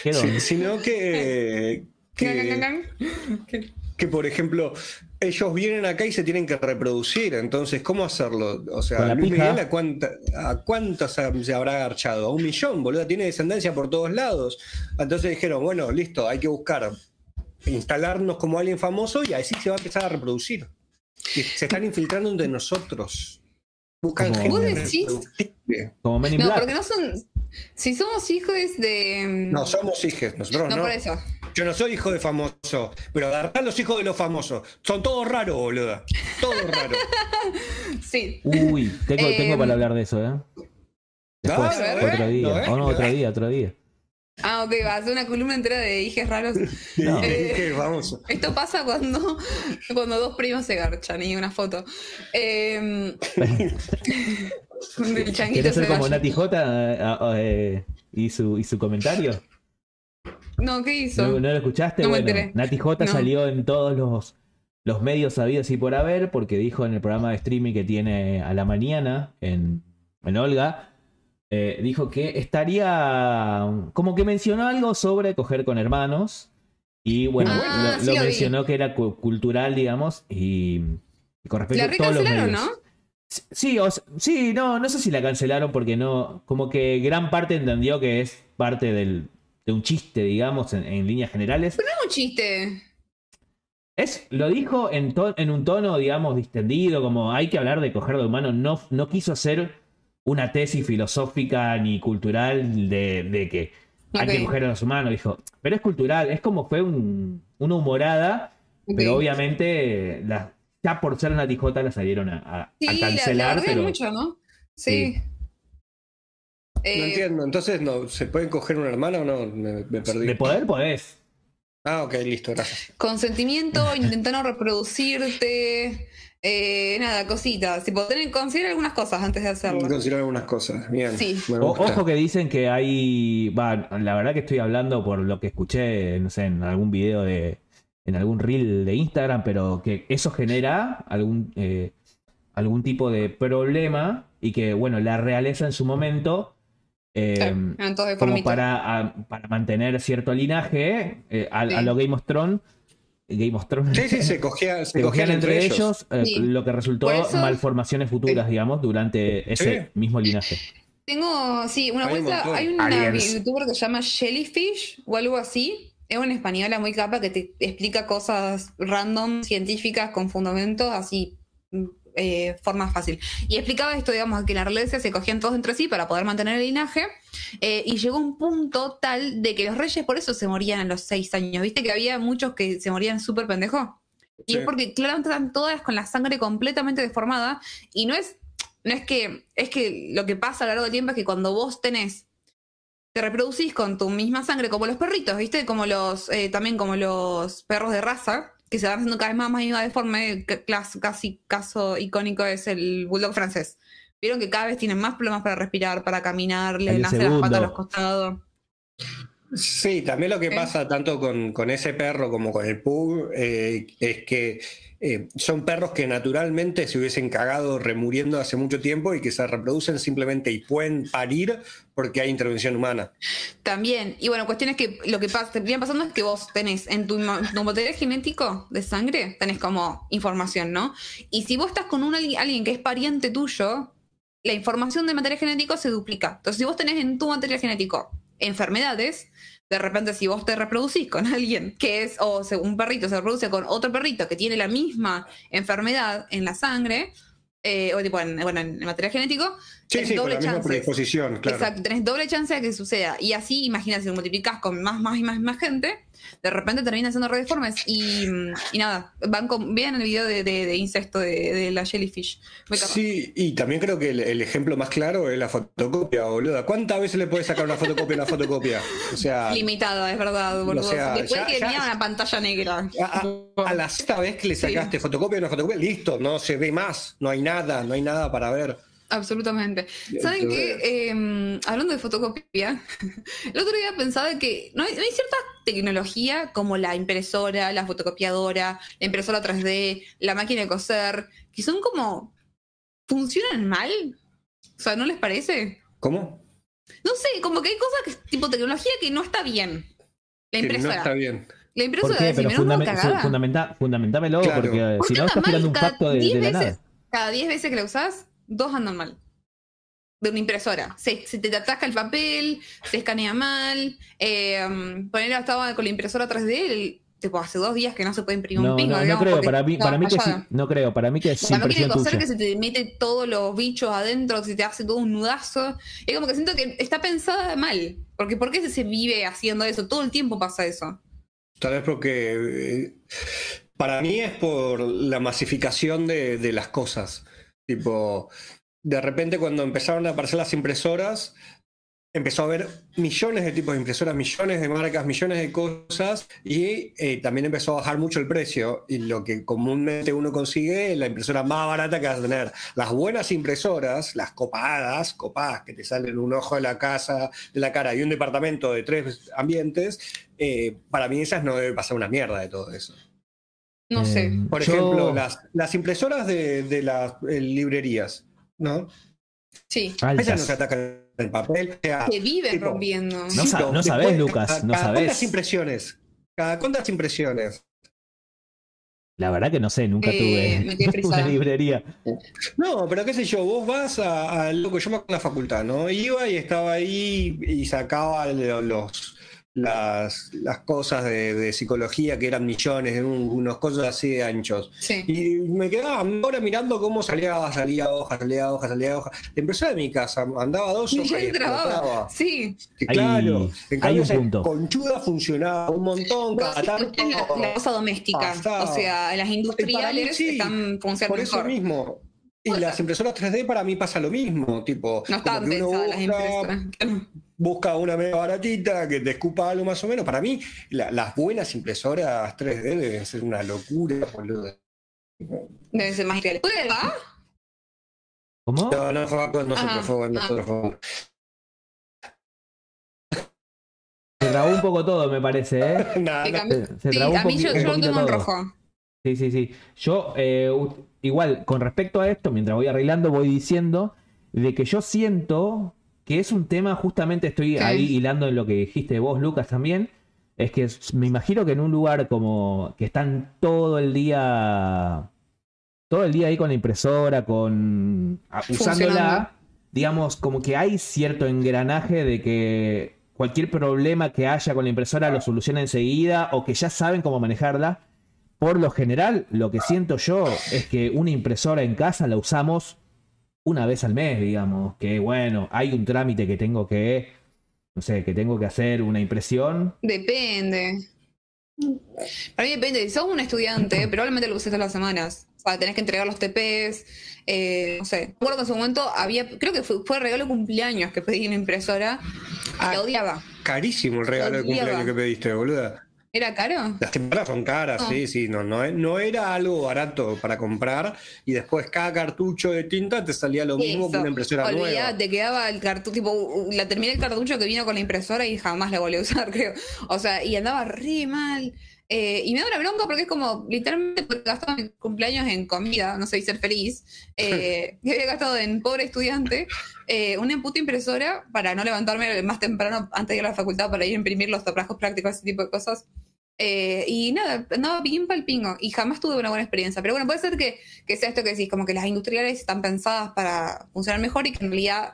¿Qué do? Sí, sino que, que, que, por ejemplo, ellos vienen acá y se tienen que reproducir. Entonces, ¿cómo hacerlo? O sea, Luis pija. Miguel, ¿a, cuánta, ¿a cuántas se se habrá agarchado? A un millón, boludo. Tiene descendencia por todos lados. Entonces dijeron, bueno, listo, hay que buscar instalarnos como alguien famoso y así se va a empezar a reproducir. Y se están infiltrando entre nosotros. Buscan Como- gente ¿Vos decís? reproductible. Como Men in No, Black. porque no son. Si somos hijos de. No, somos hijos, nosotros No, no. por eso. Yo no soy hijo de famoso, pero agarrar los hijos de los famosos. Son todos raros, boluda. Todos raros. Sí. Uy, tengo, tengo Em, para hablar de eso, ¿eh? Después, a ver, otro día. ¿lo ves? O no, ¿Lo otro día, otro día. Ah, ok, va a ser una columna entera de hijes raros. No. De hijos famosos. Esto pasa cuando, cuando dos primos se garchan y una foto. Eh, changuito ¿Querés ser como. Nati J eh, eh, y, su, y su comentario? No, ¿qué hizo? ¿No, no lo escuchaste? No me bueno, enteré. Nati J No. salió en todos los, los medios sabidos y por haber, porque dijo en el programa de streaming que tiene a la mañana en, en Olga, eh, dijo que estaría. como que mencionó algo sobre coger con hermanos. Y bueno, Ah, lo, sí lo lo vi. mencionó que era cu- cultural, digamos, y, y con respecto La a todos los medios. ¿no? Sí, o sí, no, no sé si la cancelaron porque no, como que gran parte entendió que es parte del, de un chiste, digamos, en, en líneas generales. No es un chiste. Es, lo dijo en, to- en un tono, digamos, distendido, como hay que hablar de coger de humano. No, no quiso hacer una tesis filosófica ni cultural de, de que hay que coger a los humanos. Dijo, pero es cultural, es como fue un- una humorada, pero obviamente la- ya por ser una tijota la salieron a, a- a Sí, la, la cancelar. bardean pero mucho, ¿no? Sí. Sí. No Eh, entiendo. Entonces, no, ¿se pueden coger una hermana o no? Me, me perdí. de poder podés. Ah, ok, listo, gracias. consentimiento, intentando reproducirte. eh, nada, cositas. Tipo, tener, considera algunas cosas antes de hacerlo. Considerar algunas cosas. Bien. Sí. O- ojo que dicen que hay. Va, la verdad que estoy hablando por lo que escuché, no sé, en algún video de. en algún reel de Instagram, pero que eso genera algún. eh, algún tipo de problema y que, bueno, la realeza en su momento. Eh, Claro, de como para, a- para mantener cierto linaje eh, a, a Sí. lo Game of Thrones. Game of Thrones. Sí, sí, se, cogía, se se cogían entre ellos, eh, Sí. lo que resultó eso- malformaciones futuras, digamos, durante ese Sí. mismo linaje. Tengo, sí, una Hay un vuelta. montón. Hay una Aliens. youtuber que se llama Jellyfish o algo así. Es una española muy capa que te explica cosas random, científicas, con fundamentos, así, mm, eh, forma fácil. Y explicaba esto, digamos, que en la realeza se cogían todos entre sí para poder mantener el linaje. eh, y llegó un punto tal de que los reyes por eso se morían a los seis años. ¿Viste que había muchos que se morían súper pendejos? Y Sí. es porque claramente están todas con la sangre completamente deformada. Y no es, no es que, es que lo que pasa a lo largo del tiempo es que cuando vos tenés, te reproducís con tu misma sangre, como los perritos, ¿viste? Como los, eh, también como los perros de raza, que se van haciendo cada vez más, más y más deforme. Casi caso icónico es el bulldog francés. Vieron que cada vez tienen más problemas para respirar, para caminar, le nacen las patas a los costados. Sí, también lo que ¿Eh? pasa tanto con, con ese perro como con el pug eh, es que eh, son perros que naturalmente se hubiesen cagado remuriendo hace mucho tiempo y que se reproducen simplemente y pueden parir porque hay intervención humana. También, y bueno, cuestión es que lo que pasa, pasando es que vos tenés en tu, ma- tu material genético de sangre, tenés como información, ¿no? Y si vos estás con un, alguien que es pariente tuyo, la información de material genético se duplica. Entonces, si vos tenés en tu material genético enfermedades, de repente si vos te reproducís con alguien que es, o un perrito se reproduce con otro perrito que tiene la misma enfermedad en la sangre, eh, o tipo en, bueno, en material genético, Sí, tenés sí, doble predisposición, claro. Exacto, tenés doble chance de que suceda. Y así, imagínate, si lo multiplicás con más, más y más, y más gente, de repente terminan siendo re deformes. Y, y nada, van con, vean el video de, de, de incesto de, de la jellyfish. Sí, y también creo que el, el ejemplo más claro es la fotocopia, boluda. ¿Cuántas veces le puedes sacar una fotocopia a una fotocopia? O sea, Limitada, es verdad, boludo. sea, Después ya- que tenía una pantalla negra. a, a- a la sexta vez que le sacaste fotocopia a una fotocopia, listo, no se ve más, no hay nada, no hay nada para ver. Absolutamente. ¿Saben qué? Eh, hablando de fotocopia, el otro día pensaba que no hay, no hay cierta tecnología como la impresora, la fotocopiadora, la impresora 3D, la máquina de coser, que son como. funcionan mal. O sea, ¿no les parece? ¿Cómo? No sé, como que hay cosas que tipo tecnología que no está bien. La Que no impresora. está bien. La ¿Por impresora qué? de Pero fundamenta- Claro. porque ¿Por si qué no estás tirando un pacto de, 10 de la veces- nada. Cada 10 veces que la usás, dos andan mal. De una impresora. Se, se te atasca el papel, se escanea mal. Eh, um, poner estaba con la impresora 3D, el- tipo, hace dos días que no se puede imprimir No, un pingo. no, creo, para mí, para mí que sí, no creo, para mí que es O sea, no quiere impresión coser que se te mete todos los bichos adentro, que se te hace todo un nudazo. Es como que siento que está pensada mal. Porque ¿por qué se vive haciendo eso? Todo el tiempo pasa eso. Tal vez porque eh, para mí es por la masificación de, de las cosas. Tipo, de repente cuando empezaron a aparecer las impresoras, empezó a haber millones de tipos de impresoras, millones de marcas, millones de cosas y eh, también empezó a bajar mucho el precio. Y lo que comúnmente uno consigue es la impresora más barata que vas a tener. Las buenas impresoras, las copadas, copadas que te salen un ojo de la casa, de la cara y un departamento de tres ambientes, eh, para mí esas no debe pasar una mierda de todo eso. No Eh, sé. Por yo- ejemplo, las, las impresoras de, de las eh, librerías, ¿no? Sí. altas. Esas no se atacan el papel. o sea, Se viven tipo, rompiendo. No sa- no después, sabés, Lucas, cada- no cada sabés. ¿Cuántas impresiones? ¿Cada cuántas impresiones? La verdad que no sé, nunca Eh, tuve una librería. No, pero qué sé yo, vos vas a, a lo que yo me acuerdo en la facultad, ¿no? Iba y estaba ahí y sacaba lo- los, las, las cosas de, de psicología que eran millones, un- unos cosas así de anchos. Sí. Y me quedaba ahora mirando cómo salía, salía hoja, salía hoja, salía hoja. La impresora de mi casa andaba dos hojas y explotaba. Sí. Que Hay- claro, en hay cambio un esa punto. conchuda funcionaba un montón, cada tanto. la, la cosa doméstica. pasaba. O sea, las industriales sí, están funcionando Por eso mejor. mismo. Y las impresoras 3D para mí pasa lo mismo, tipo, No que uno pensadas las busca, impresoras. busca una media baratita que te escupa algo más o menos. Para mí, la- las buenas impresoras 3D deben ser una locura, boludo. Deben ser más reales. ¿Puede va? ¿Cómo? No, no fue con nosotros, fue con nosotros. fue- Se trabó un poco todo, me parece, ¿eh? Nada, Que no. Se, se Sí, trabó un, a mí yo, un yo lo tengo en todo. rojo. Sí, sí, sí. Yo, eh, igual, con respecto a esto, mientras voy arreglando, voy diciendo de que yo siento que es un tema, justamente estoy ahí hilando en lo que dijiste vos, Lucas, también. Es que me imagino que en un lugar como que están todo el día, todo el día ahí con la impresora, con usándola, digamos, como que hay cierto engranaje de que cualquier problema que haya con la impresora lo soluciona enseguida o que ya saben cómo manejarla. Por lo general, lo que siento yo es que una impresora en casa la usamos una vez al mes, digamos. Que bueno, hay un trámite que tengo que, no sé, que tengo que hacer una impresión. Depende. Para mí depende. Si sos un estudiante, probablemente lo uses todas las semanas. O sea, tenés que entregar los TPs. eh, no sé. Me acuerdo que en su momento había, creo que fue, fue regalo de cumpleaños que pedí una impresora. Y Ah. la odiaba. Carísimo el regalo de cumpleaños que pediste, boluda. ¿Era caro? Las temporadas son caras, sí, sí, no, no, no era algo barato para comprar y después cada cartucho de tinta te salía lo mismo que Eso. una impresora nueva. Olvidate, quedaba el cartucho, tipo, la terminé el cartucho que vino con la impresora y jamás la volví a usar, creo. O sea, y andaba re mal. Eh, y me da una bronca porque es como, literalmente, porque gastado mi cumpleaños en comida, no sé, y ser feliz. Eh, que había gastado en pobre estudiante eh, una puta impresora para no levantarme más temprano antes de ir a la facultad para ir a imprimir los trabajos prácticos, ese tipo de cosas. Eh, y nada, andaba bien pal pingo y jamás tuve una buena experiencia. Pero bueno, puede ser que, que sea esto que decís, como que las industriales están pensadas para funcionar mejor y que en realidad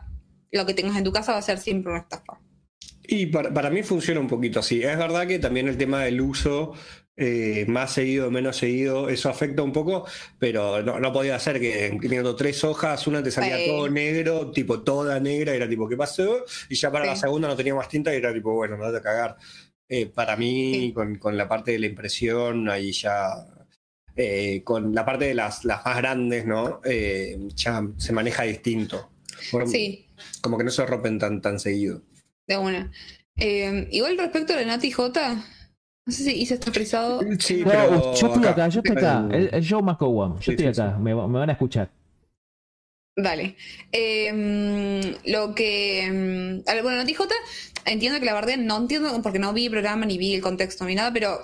lo que tengas en tu casa va a ser siempre una estafa. Y para, para mí funciona un poquito así. Es verdad que también el tema del uso, eh, más seguido, menos seguido, eso afecta un poco, pero no, no podía ser que imprimiendo tres hojas, una te salía todo negro, tipo toda negra, y era tipo, ¿qué pasó? Y ya para la segunda no tenía más tinta y era tipo, bueno, no te a cagar. Eh, para mí, Sí. con, con la parte de la impresión, ahí ya. eh, con la parte de las, las más grandes, ¿no? Ya se maneja distinto. Por- Sí, Como que no se rompen tan, tan seguido. De una. Eh, igual respecto a la Nati J, no sé si hice esto frisado. Sí, No, pero yo estoy acá, yo estoy acá. El- El, show más One. Yo Sí, estoy sí, acá, me, va- me van a escuchar. Dale. Eh, lo que. ver, bueno, Nati J, entiendo que la verdad no entiendo porque no vi el programa ni vi el contexto ni nada, pero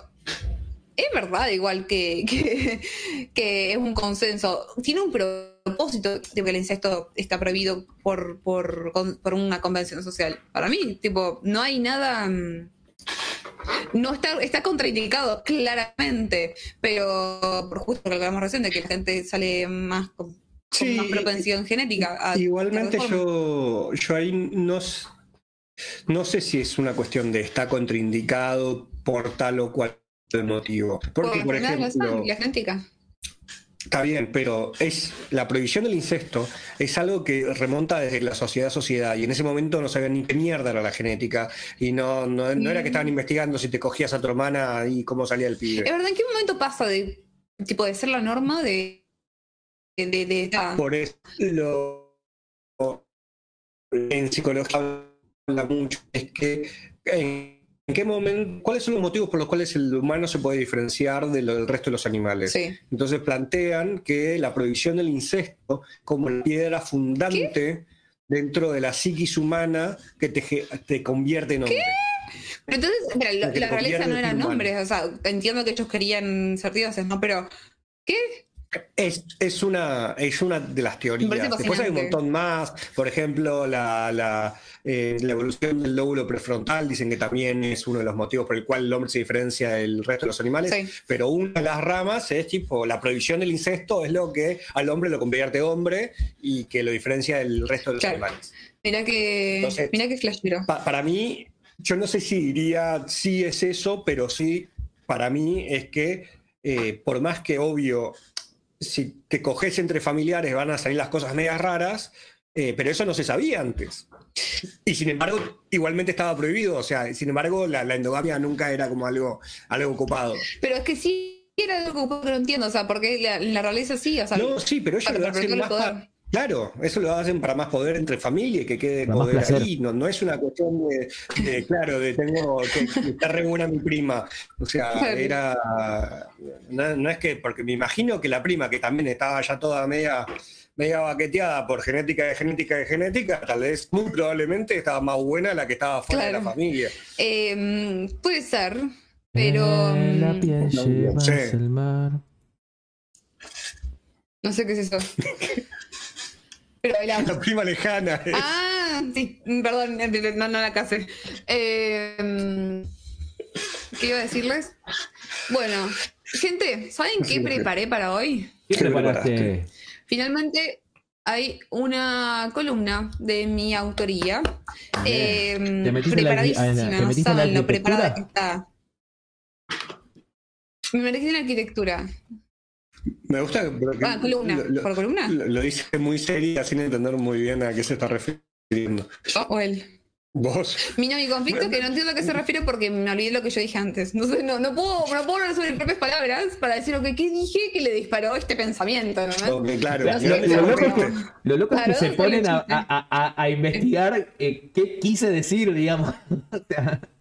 es verdad igual que, que, que es un consenso. Tiene un propósito de que el incesto está prohibido por, por, por una convención social. Para mí, tipo, no hay nada. mm, No está, está contraindicado, claramente, pero por justo lo que hablamos recién, de que la gente sale más con, más propensión genética. a- Igualmente a yo, yo ahí no, no sé si es una cuestión de está contraindicado por tal o cual motivo. Por Porque, por la ejemplo, la genética. Está bien, pero es la prohibición del incesto es algo que remonta desde la sociedad a sociedad y en ese momento no sabían ni qué mierda era la genética y no, no, no era que estaban investigando si te cogías a tu hermana y cómo salía el Es pibe. verdad, ¿en qué momento pasa de tipo de ser la norma de de, de, de- Por eso lo- en psicología habla mucho es que en, en qué momento, cuáles son los motivos por los cuales el humano se puede diferenciar de lo- del resto de los animales. sí. Entonces plantean que la prohibición del incesto como la piedra fundante dentro de la psiquis humana que te, te convierte en hombre. Pero entonces, la te realeza no eran humano. nombres, o sea, entiendo que ellos querían ser dioses, ¿no? Pero, ¿qué? Es, es, una, es una de las teorías. Después hay un montón más. Por ejemplo, la, la, eh, la evolución del lóbulo prefrontal dicen que también es uno de los motivos por el cual el hombre se diferencia del resto de los animales. Sí. Pero una de las ramas es tipo la prohibición del incesto es lo que al hombre lo convierte hombre y que lo diferencia del resto de los Claro. animales. Mirá que, Entonces- mirá que flashero. Pa- para mí, yo no sé si diría sí es eso, pero sí, para mí es que eh, por más que obvio, si te coges entre familiares van a salir las cosas medias raras, eh, pero eso no se sabía antes. Y sin embargo, igualmente estaba prohibido, o sea, sin embargo, la, la endogamia nunca era como algo, algo ocupado. Pero es que sí era algo que no entiendo, o sea, porque la, la realeza sí, o sea, No, sí, pero para lo el más. Claro, eso lo hacen para más poder entre familia y que quede Para poder ahí. No, no es una cuestión de, de, claro, de tengo que que está re buena mi prima. O sea, era. No, no es que, porque me imagino que la prima, que también estaba ya toda media, media baqueteada por genética de genética de genética, tal vez muy probablemente estaba más buena la que estaba fuera de la familia. Eh, puede ser, pero la mm, piel no, llevas sí. el mar. no sé qué es eso. Pero bailamos. La prima lejana. es- Ah, sí, perdón, no, no la casé. Eh, ¿Qué iba a decirles? Bueno, gente, ¿saben qué preparé para hoy? ¿Qué ¿Qué preparaste? Finalmente hay una columna de mi autoría. Eh, ¿Te metiste en la- la- te no metiste la saben lo preparada que arquitectura? está. Me metí en la arquitectura. Me gusta porque Ah, columna. lo- lo- ¿Por columna? Lo, lo dice muy seria sin entender muy bien a qué se está refiriendo. Yo o él. Vos. Mi, no, mi conflicto es que no entiendo a qué se refiere porque me olvidé lo que yo dije antes. Entonces no, no puedo, no puedo hablar sobre mis propias palabras para decir lo que ¿qué dije que le disparó este pensamiento, ¿no? Ok, claro. Lo, ¿Y dónde lo loco es que, fuiste? lo loco es que Claro, se ¿dónde fue el ponen a, chiste? a- a- a investigar eh, qué quise decir, digamos.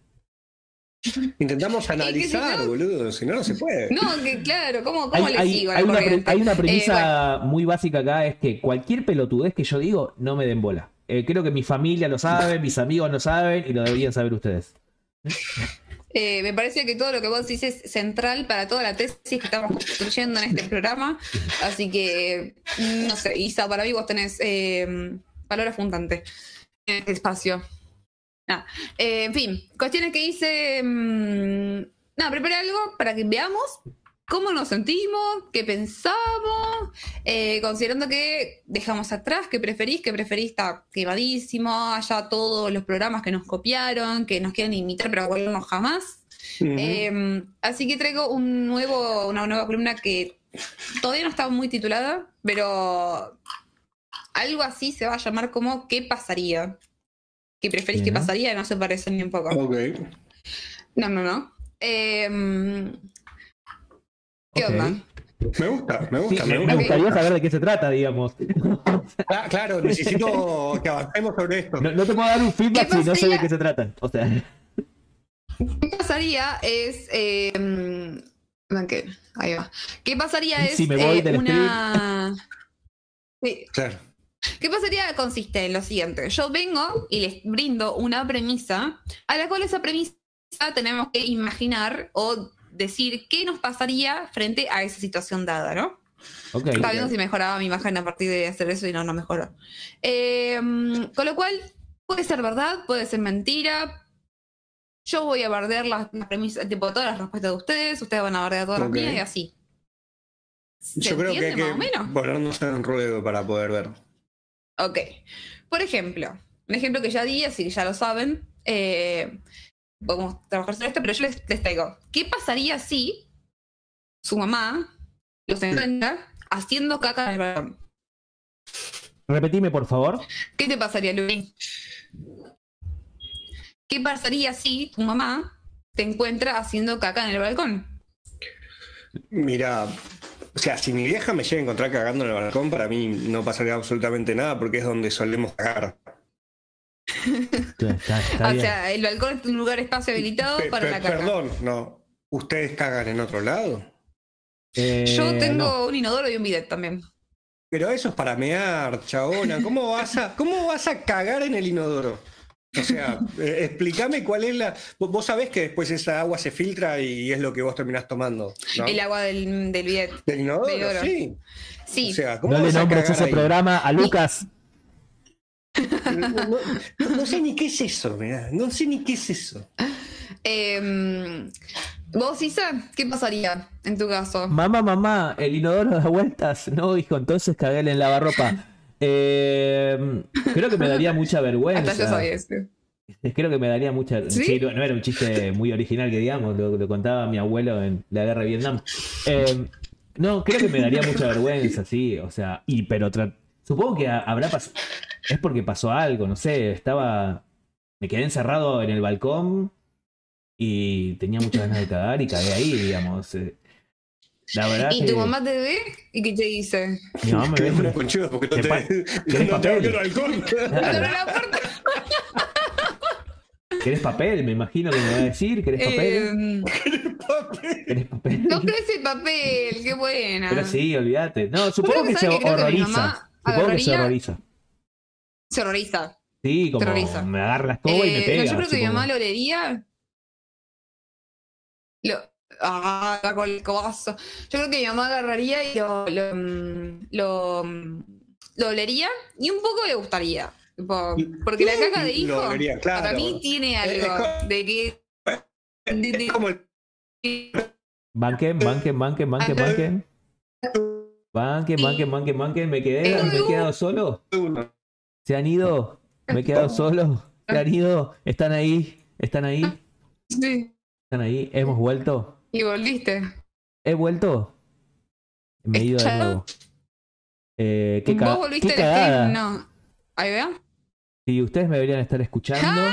Intentamos analizar, no- boludo, si no, no se puede. No, que claro, ¿cómo, cómo hay, le hay- sigo hay una, pre- corriente? hay una Eh, premisa muy básica acá, es que cualquier pelotudez que yo digo, no me den bola. Eh, creo que mi familia lo sabe, mis amigos lo saben y lo deberían saber ustedes. Eh, me parece que todo lo que vos decís es central para toda la tesis que estamos construyendo en este programa. Así que, mm, no sé, Isa, para mí vos tenés eh, palabra fundante en este espacio. Eh, en fin, cuestiones que hice. mm, nada, preparé algo para que veamos cómo nos sentimos, qué pensamos, eh, considerando que dejamos atrás, que preferís, que preferís está quemadísimo, allá todos los programas que nos copiaron, que nos quieren imitar pero volvernos jamás. Eh, así que traigo un nuevo, una nueva columna que todavía no está muy titulada, pero algo así se va a llamar como ¿Qué pasaría? ¿Qué preferís que pasaría? No se parece ni un poco. ok. No, no, no. Eh, ¿Qué onda? Me gusta, me Sí, gusta, me, me me gusta. gustaría saber de qué se trata, digamos. Ah, claro, necesito que avancemos sobre esto. No, no te puedo dar un feedback ¿Qué si no sé de qué se trata. O sea, ¿Qué pasaría es... Eh. Ahí va. ¿Qué pasaría es Si me voy eh, del una... Sí, Claro. ¿Qué pasaría? Consiste en lo siguiente. Yo vengo y les brindo una premisa, a la cual esa premisa tenemos que imaginar o decir qué nos pasaría frente a esa situación dada, ¿no? ok. Estaba viendo si mejoraba mi imagen a partir de hacer eso y no, no mejoró. Eh, con lo cual, puede ser verdad, puede ser mentira. Yo voy a bardear las, las premisas, tipo todas las respuestas de ustedes, ustedes van a bardear todas Ok. las mías y así. ¿Se Yo creo que hay que ponernos en ruedo para poder ver. Ok. Por ejemplo, un ejemplo que ya di, así que ya lo saben. eh, podemos trabajar sobre esto, pero yo les, les traigo. ¿Qué pasaría si su mamá los encuentra haciendo caca en el balcón? Repetime, por favor. ¿Qué te pasaría, Luis? ¿Qué pasaría si tu mamá te encuentra haciendo caca en el balcón? Mira, o sea, si mi vieja me llega a encontrar cagando en el balcón, para mí no pasaría absolutamente nada porque es donde solemos cagar. Está, está o bien. sea, el balcón es un lugar espacio habilitado Pe- para la caca. Perdón, no. ¿Ustedes cagan en otro lado? Eh, Yo tengo no. un inodoro y un bidet también. Pero eso es para mear, chabona. ¿Cómo vas a, cómo vas a cagar en el inodoro? O sea, eh, explícame cuál es la. Vos sabés que después esa agua se filtra y es lo que vos terminás tomando. ¿no? El agua del, del bidet. Del inodoro, del oro. sí. Sí. O sea, ¿cómo No le nombres ese ahí? programa a Lucas. No, no- no- no sé ni qué es eso, mirá. No sé ni qué es eso. Em, ¿Vos, Isa? ¿Qué pasaría en tu caso? Mamá, mamá, el inodoro da vueltas. No, hijo, entonces caguéle en lavarropa. Eh, creo que me daría mucha vergüenza. Hasta yo sabía eso. Creo que me daría mucha. ¿Sí? Sí, no, no era un chiste muy original que digamos, lo, lo contaba mi abuelo en la guerra de Vietnam. Eh, no, creo que me daría mucha vergüenza, sí. O sea, y pero tra- supongo que ha- habrá pasado. Es porque pasó algo, no sé. Estaba. Me quedé encerrado en el balcón y tenía muchas ganas de cagar y cagué ahí, digamos. eh. La verdad ¿Y que tu mamá te ve? ¿Y qué te dice? mi mamá me ve. conchuda porque no ¿Qué te, pa- querés no te papel? la puerta. ¿Querés papel? Me imagino que me va a decir. ¿Querés papel? Em, Papel. ¿Querés papel? no crees el papel, qué buena. Pero sí, olvídate. No, supongo Pero que se ¿sabes que que horroriza. mamá Supongo que se horroriza. Se horroriza. Sí, como Terroriza. me agarra la escoba y me Eh, pega. no, yo creo que mi supongo. mamá lo olería. Lo. Ah, con el cobazo. Yo creo que mi mamá agarraría y lo. Lo, mm, lo, mm, lo olería y un poco le gustaría. Tipo, porque la caca de Lo hijo. olería, claro. Para mí tiene Es algo de que. de- de- Es como el Banquen, banquen, banquen, banquen, banquen. Banquen, banquen, banquen, banquen. Me quedé, me he quedado solo. ¿Se han ido? Me he quedado solo. ¿Se han ido? ¿Están ahí? ¿Están ahí? Sí. ¿Están ahí? ¿Hemos vuelto? Y volviste. ¿He vuelto? Me he ido de nuevo. Eh, qué, Vos volviste qué stream, no. Ahí vea. Si ustedes me deberían estar escuchando.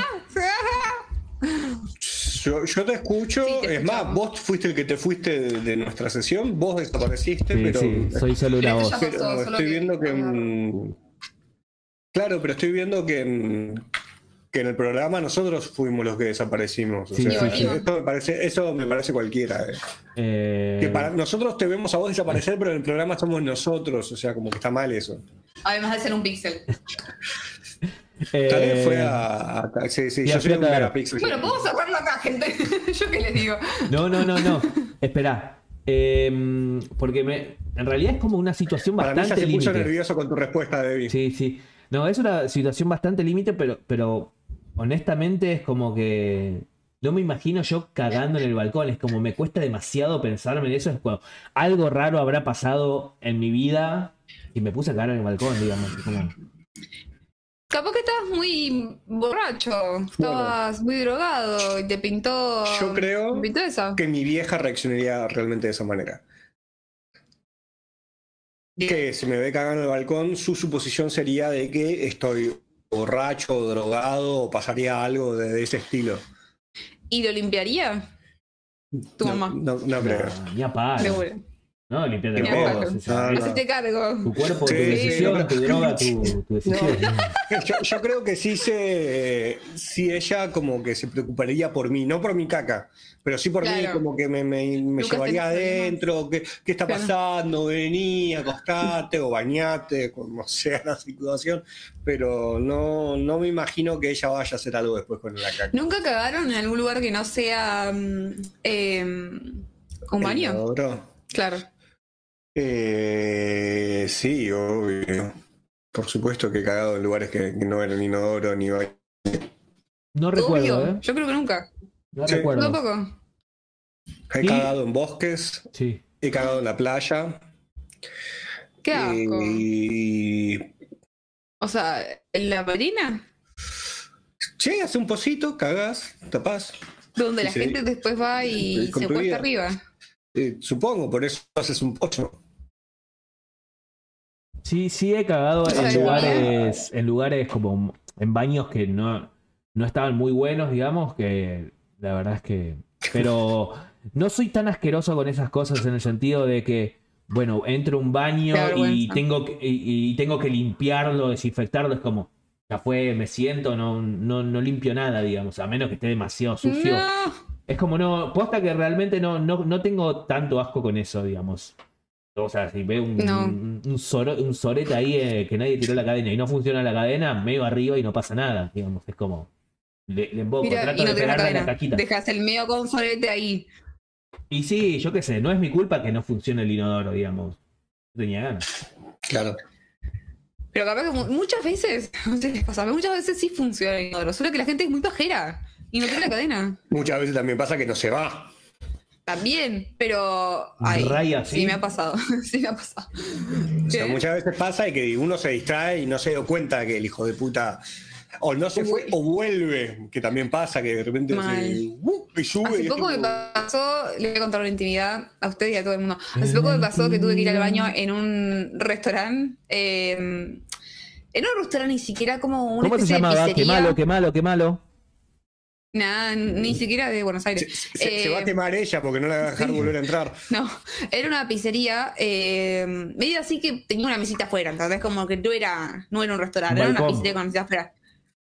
Yo, yo te escucho, Sí, te es más, vos fuiste el que te fuiste de, de nuestra sesión, vos desapareciste, Sí, pero, sí, soy solo una Pero voz. pero estoy que- viendo que... mm, Claro, pero estoy viendo que, mm, que en el programa nosotros fuimos los que desaparecimos. O Sí, sea, sí, sí. Esto me parece, eso me parece cualquiera. eh. Eh, Que para nosotros te vemos a vos desaparecer, pero en el programa somos nosotros, o sea, como que está mal eso. Además de ser un pixel. eh, Tal vez fue a... a- sí, sí, yo soy un megapíxel. Bueno, podemos cerrarlo acá, gente. Yo qué les digo. No, no, no, no. Espera. Eh, porque me, en realidad es como una situación Para mí ya bastante se puso nervioso con tu respuesta, Debbie. Sí, sí. No, es una situación bastante límite, pero, pero honestamente es como que no me imagino yo cagando en el balcón. Es como me cuesta demasiado pensarme en eso. Es como algo raro habrá pasado en mi vida y me puse a cagar en el balcón, digamos. Como- Capaz que estabas muy borracho, estabas muy drogado y te pintó. Yo creo ¿te pintó eso? que mi vieja reaccionaría realmente de esa manera. Que si me ve cagando en el balcón, su suposición sería de que estoy borracho o drogado o pasaría algo de, de ese estilo. ¿Y lo limpiaría? Tu no, mamá. No, no creo. No, ni a palo. No, limpiate Ni los No, no. Hacete cargo. Tu cuerpo, tu Sí, decisión, no, tu droga, tu, tu decisión. Yo, yo creo que sí se, sí ella como que se preocuparía por mí, no por mi caca, pero sí por mí como que me, me- me Lucas, llevaría adentro, ¿qué, qué está Claro. pasando? Vení, acostate o bañate, como sea la situación, pero no, no me imagino que ella vaya a hacer algo después con la caca. ¿Nunca cagaron en algún lugar que no sea eh, un baño? Claro. Eh, sí, obvio. Por supuesto que he cagado en lugares que, que no eran inodoro ni baño. No recuerdo, Obvio. ¿eh? Yo creo que nunca. No Sí. recuerdo. Tampoco. He cagado en bosques, Sí. he cagado en la playa. Qué asco. Y. O sea, ¿en la marina? Che, hace un pocito, cagás, tapás. donde la gente después va y se cuesta arriba. Eh, supongo, por eso haces un pocho. Sí, sí he cagado ¿Tú en lugares, en lugares como en baños que no, no estaban muy buenos, digamos, que la verdad es que. Pero no soy tan asqueroso con esas cosas en el sentido de que, bueno, entro a un baño y tengo que, y, y tengo que limpiarlo, desinfectarlo, es como, ya fue, me siento, no, no, no limpio nada, digamos, a menos que esté demasiado sucio. No. Es como no, posta que realmente no, no, no tengo tanto asco con eso, digamos. O sea, si veo un, No. un, un soro- un sorete ahí eh, que nadie tiró la cadena y no funciona la cadena, medio arriba y no pasa nada, digamos. Es como. Le, le emboco, Mira, trato y no de la pegarle la cadena. caquita. Dejas el medio con solete ahí. Y sí, yo qué sé, no es mi culpa que no funcione el inodoro, digamos. No tenía ganas. Claro. Pero capaz que mu- muchas veces, no sé qué les pasa, muchas veces sí funciona el inodoro, solo que la gente es muy pajera y no tiene la cadena. Muchas veces también pasa que no se va. También, pero. Ay, Raya, ¿sí? sí me ha pasado. sí me ha pasado. O sea, ¿Qué? muchas veces pasa y que uno se distrae y no se dio cuenta que el hijo de puta o no se fue o vuelve, que también pasa que de repente se, uh, y sube. Hace poco me pasó, le voy a contar una intimidad a usted y a todo el mundo. Hace poco me pasó que tuve que ir al baño en un restaurante. eh, en un restaurante ni siquiera como una ¿Cómo se especie de llamaba? Qué malo, qué malo, qué malo. Nada, ni siquiera de Buenos Aires. se- se va a Eh, quemar ella porque no la va a dejar sí. volver a entrar. No, era una pizzería, eh, medio así que tenía una mesita afuera, entonces como que no era, no era un restaurante, Un era una pizzería con mesita afuera.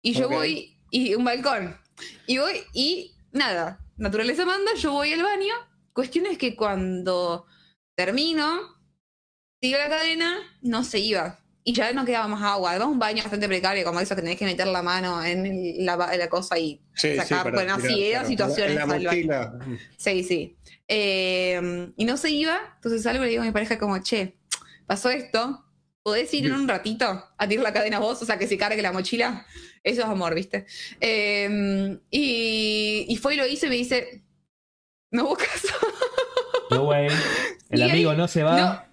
Y yo voy, y un balcón, y voy, y nada, naturaleza manda, yo voy al baño, cuestión es que cuando termino, sigo la cadena, no se iba. Y ya no quedaba más agua. Además, un baño bastante precario, como eso que tenés que meter la mano en el- la, en la cosa y Sí, sacar. para bueno, así eran claro. situaciones En la. Sí, sí. Eh, y no se iba, entonces algo le digo a mi pareja como, che, pasó esto, ¿podés ir en un ratito a tirar la cadena vos? O sea, que se cargue la mochila. Eso es amor, ¿viste? Eh, y, y fue y lo hice y me dice, ¿me buscas? No, güey. El Y ahí- amigo no se va.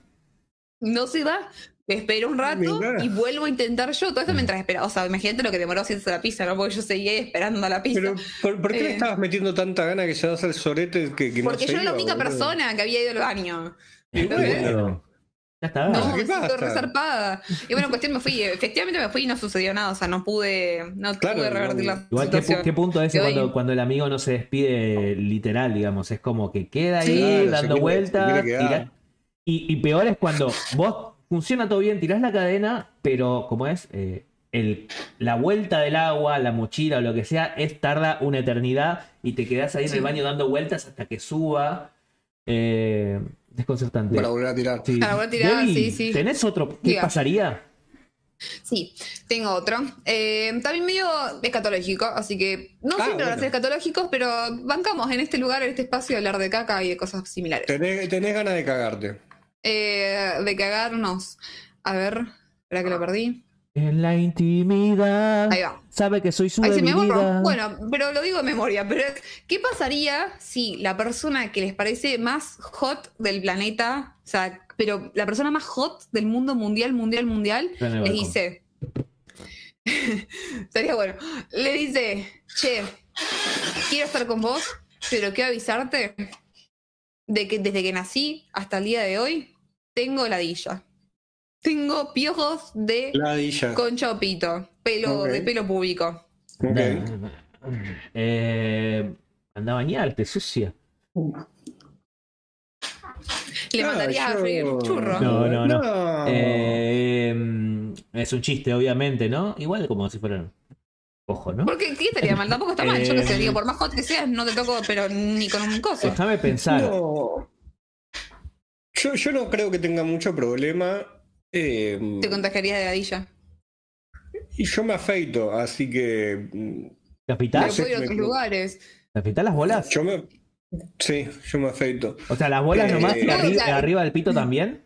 no, no se va. Me espero un rato y vuelvo a intentar yo. Todo esto mientras esperaba. O sea, imagínate lo que demoró haciéndose la pizza, ¿no? Porque yo seguía esperando la pizza. Pero, ¿por, por qué le Eh. estabas metiendo tanta gana que se das al sorete que, que Porque yo era la única boludo? persona que había ido al baño. Bueno, Ya está. No, ¿qué me siento resarpada. Y bueno, cuestión me fui, efectivamente me fui y no sucedió nada, o sea, no pude, no Claro, pude revertir no. la Igual, ¿qué, pu- situación. qué punto ahí. cuando, cuando el amigo no se despide literal, digamos? Es como que queda ahí Sí. Dando vueltas. Y, y peor es cuando vos funciona todo bien, tirás la cadena, pero como es, Eh, el, la vuelta del agua, la mochila o lo que sea, es tarda una eternidad y te quedás ahí en el baño dando vueltas hasta que suba. Eh, desconcertante. para volver a tirar. Sí. Para volver a tirar, sí, sí. ¿Tenés otro? ¿Qué Diga. pasaría? Sí, tengo otro. Eh, también medio escatológico, así que no Ah, siempre van a ser escatológicos, pero bancamos en este lugar, en este espacio, hablar de caca y de cosas similares. Tenés, tenés ganas de cagarte. Eh, de cagarnos. A ver, espera que lo perdí. En la intimidad. Ahí va. Sabe que soy su se me. Bueno, pero lo digo de memoria. Pero ¿qué pasaría si la persona que les parece más hot del planeta, o sea, pero la persona más hot del mundo mundial, mundial, mundial, les dice. Sería bueno. Le dice, che, quiero estar con vos, pero quiero avisarte de que desde que nací hasta el día de hoy tengo ladilla. Tengo piojos de Ladilla. concha o pito, pelo, de pelo público. Ok. Eh, anda a bañarte, sucia. Le Ah, mandaría a freír churro. No, no, no. No. Eh, es un chiste, obviamente, ¿no? Igual como si fueran. Ojo, ¿no? Porque ¿qué estaría mal? Tampoco está mal. Yo que sé, Eh, digo, por más hot que seas, no te toco, pero ni con un coso. Déjame pensar. No. Yo, yo no creo que tenga mucho problema. eh, Te contagiarías de ladilla. y yo me afeito, así que. ¿Te Pero afeitás? sé, a otros lugares. ¿Te las bolas? Yo me. Sí, yo me afeito. O sea, las bolas Eh, nomás y no, arri- o sea- arriba del pito también.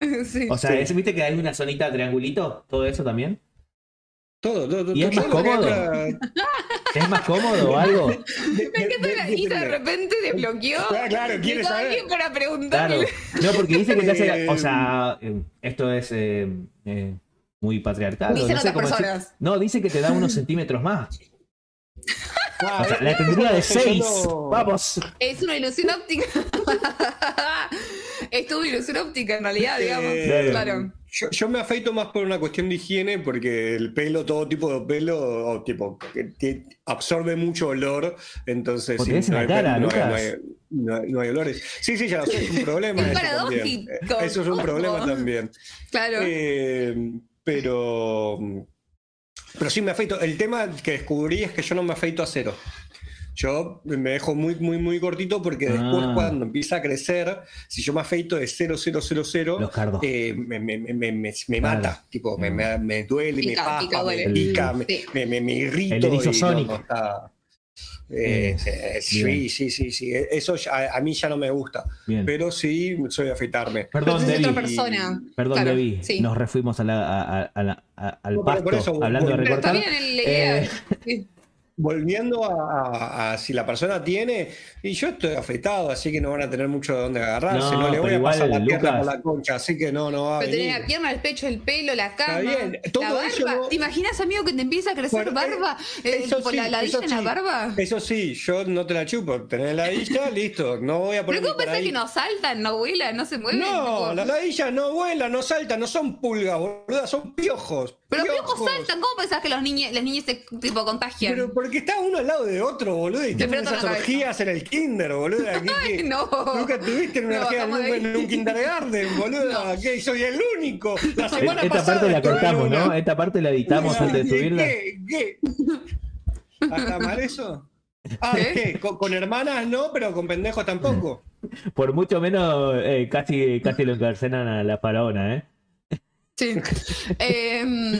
sí. O sea, Sí. ¿viste que hay una zonita triangulito? ¿Todo eso también? Todo, todo, todo. ¿Y es más cómodo? ¿Es más cómodo o algo? de- de- ¿Qué tal de- la Isa de de- repente desbloqueó? Claro, claro, quiere Llegó saber. alguien para Claro. preguntarle. No, porque dice que te hace. Eh, O sea, eh, esto es eh, eh, muy patriarcal. Dicen no sé otras cómo decir. personas. No, dice que te da unos centímetros más. Ah, O sea, la tendría de yo 6. no- Vamos. Es una ilusión óptica. es tu ilusión óptica en realidad, digamos. Eh, claro. Yo, yo me afeito más por una cuestión de higiene, porque el pelo, todo tipo de pelo, o tipo, que absorbe mucho olor, entonces... ¿O sí, no hay- cara, no hay, Lucas? no hay- no hay- olores. Sí, sí, ya lo sé, es un problema. Es eso también. Eso es un problema también. Claro. Eh, pero... Pero sí me afeito. El tema que descubrí es que yo no me afeito a cero. Yo me dejo muy, muy, muy cortito porque después Ah. cuando empieza a crecer, si yo me afeito de 0, 0, 0, 0, Los cardos. eh, me, me- me- me- me- me Claro. mata. Tipo, me, Mm. me- me duele, Pica, me pasa, pica, me duele. pica, me, Sí. me, me- me irrito. El erizo y Sonic. no, no está- eh, eh, sí, sí, sí, sí. Eso ya- a, a mí ya no me gusta. Bien. Pero sí soy de afeitarme. Perdón, es otra Debbie. persona. Perdón, Claro, Debbie. sí. Nos refuimos a la- a- a- a la- a- al No, pasto, eso, hablando de bueno, Pero está recortar. bien el- la idea. Eh, Sí. Volviendo a, a- a si la persona tiene, y yo estoy afeitado, así que no van a tener mucho de dónde agarrarse, No, no, le voy a pasar la pierna Lucas. por la concha, así que no, no va a Pero venir. tenés la pierna, el pecho, el pelo, la cama, bien, todo la barba. eso no- ¿Te imaginas, amigo, que te empieza a crecer Bueno, barba? eh, Eh, eso por sí, la ladilla en la sí. barba. Eso sí, yo no te la chupo, tenés la ladilla, listo, no voy a poner ¿Pero cómo pensás que no saltan, no vuelan, no se mueven? No, las ladillas no vuelan, no saltan, no son pulgas, boluda, son piojos. Pero piojos saltan, ¿cómo pensás que los niños, las niñas se tipo contagian? Pero porque está uno al lado de otro, boludo, y Te tienen esas orgías en el kinder, boludo. Ay, no. Nunca tuviste una No, orgía en un, en kindergarten, boludo. Soy el único. La semana Esta pasada parte la cortamos. ¿no? Esta parte la editamos antes de ¿qué? subirla. ¿Qué? ¿Qué? ¿Hasta mal eso? Ah, ¿Qué? ¿qué? Con, con hermanas no, pero con pendejos tampoco. Por mucho menos, eh, casi, casi lo encarcelan a la faraona, ¿eh? Sí. Em,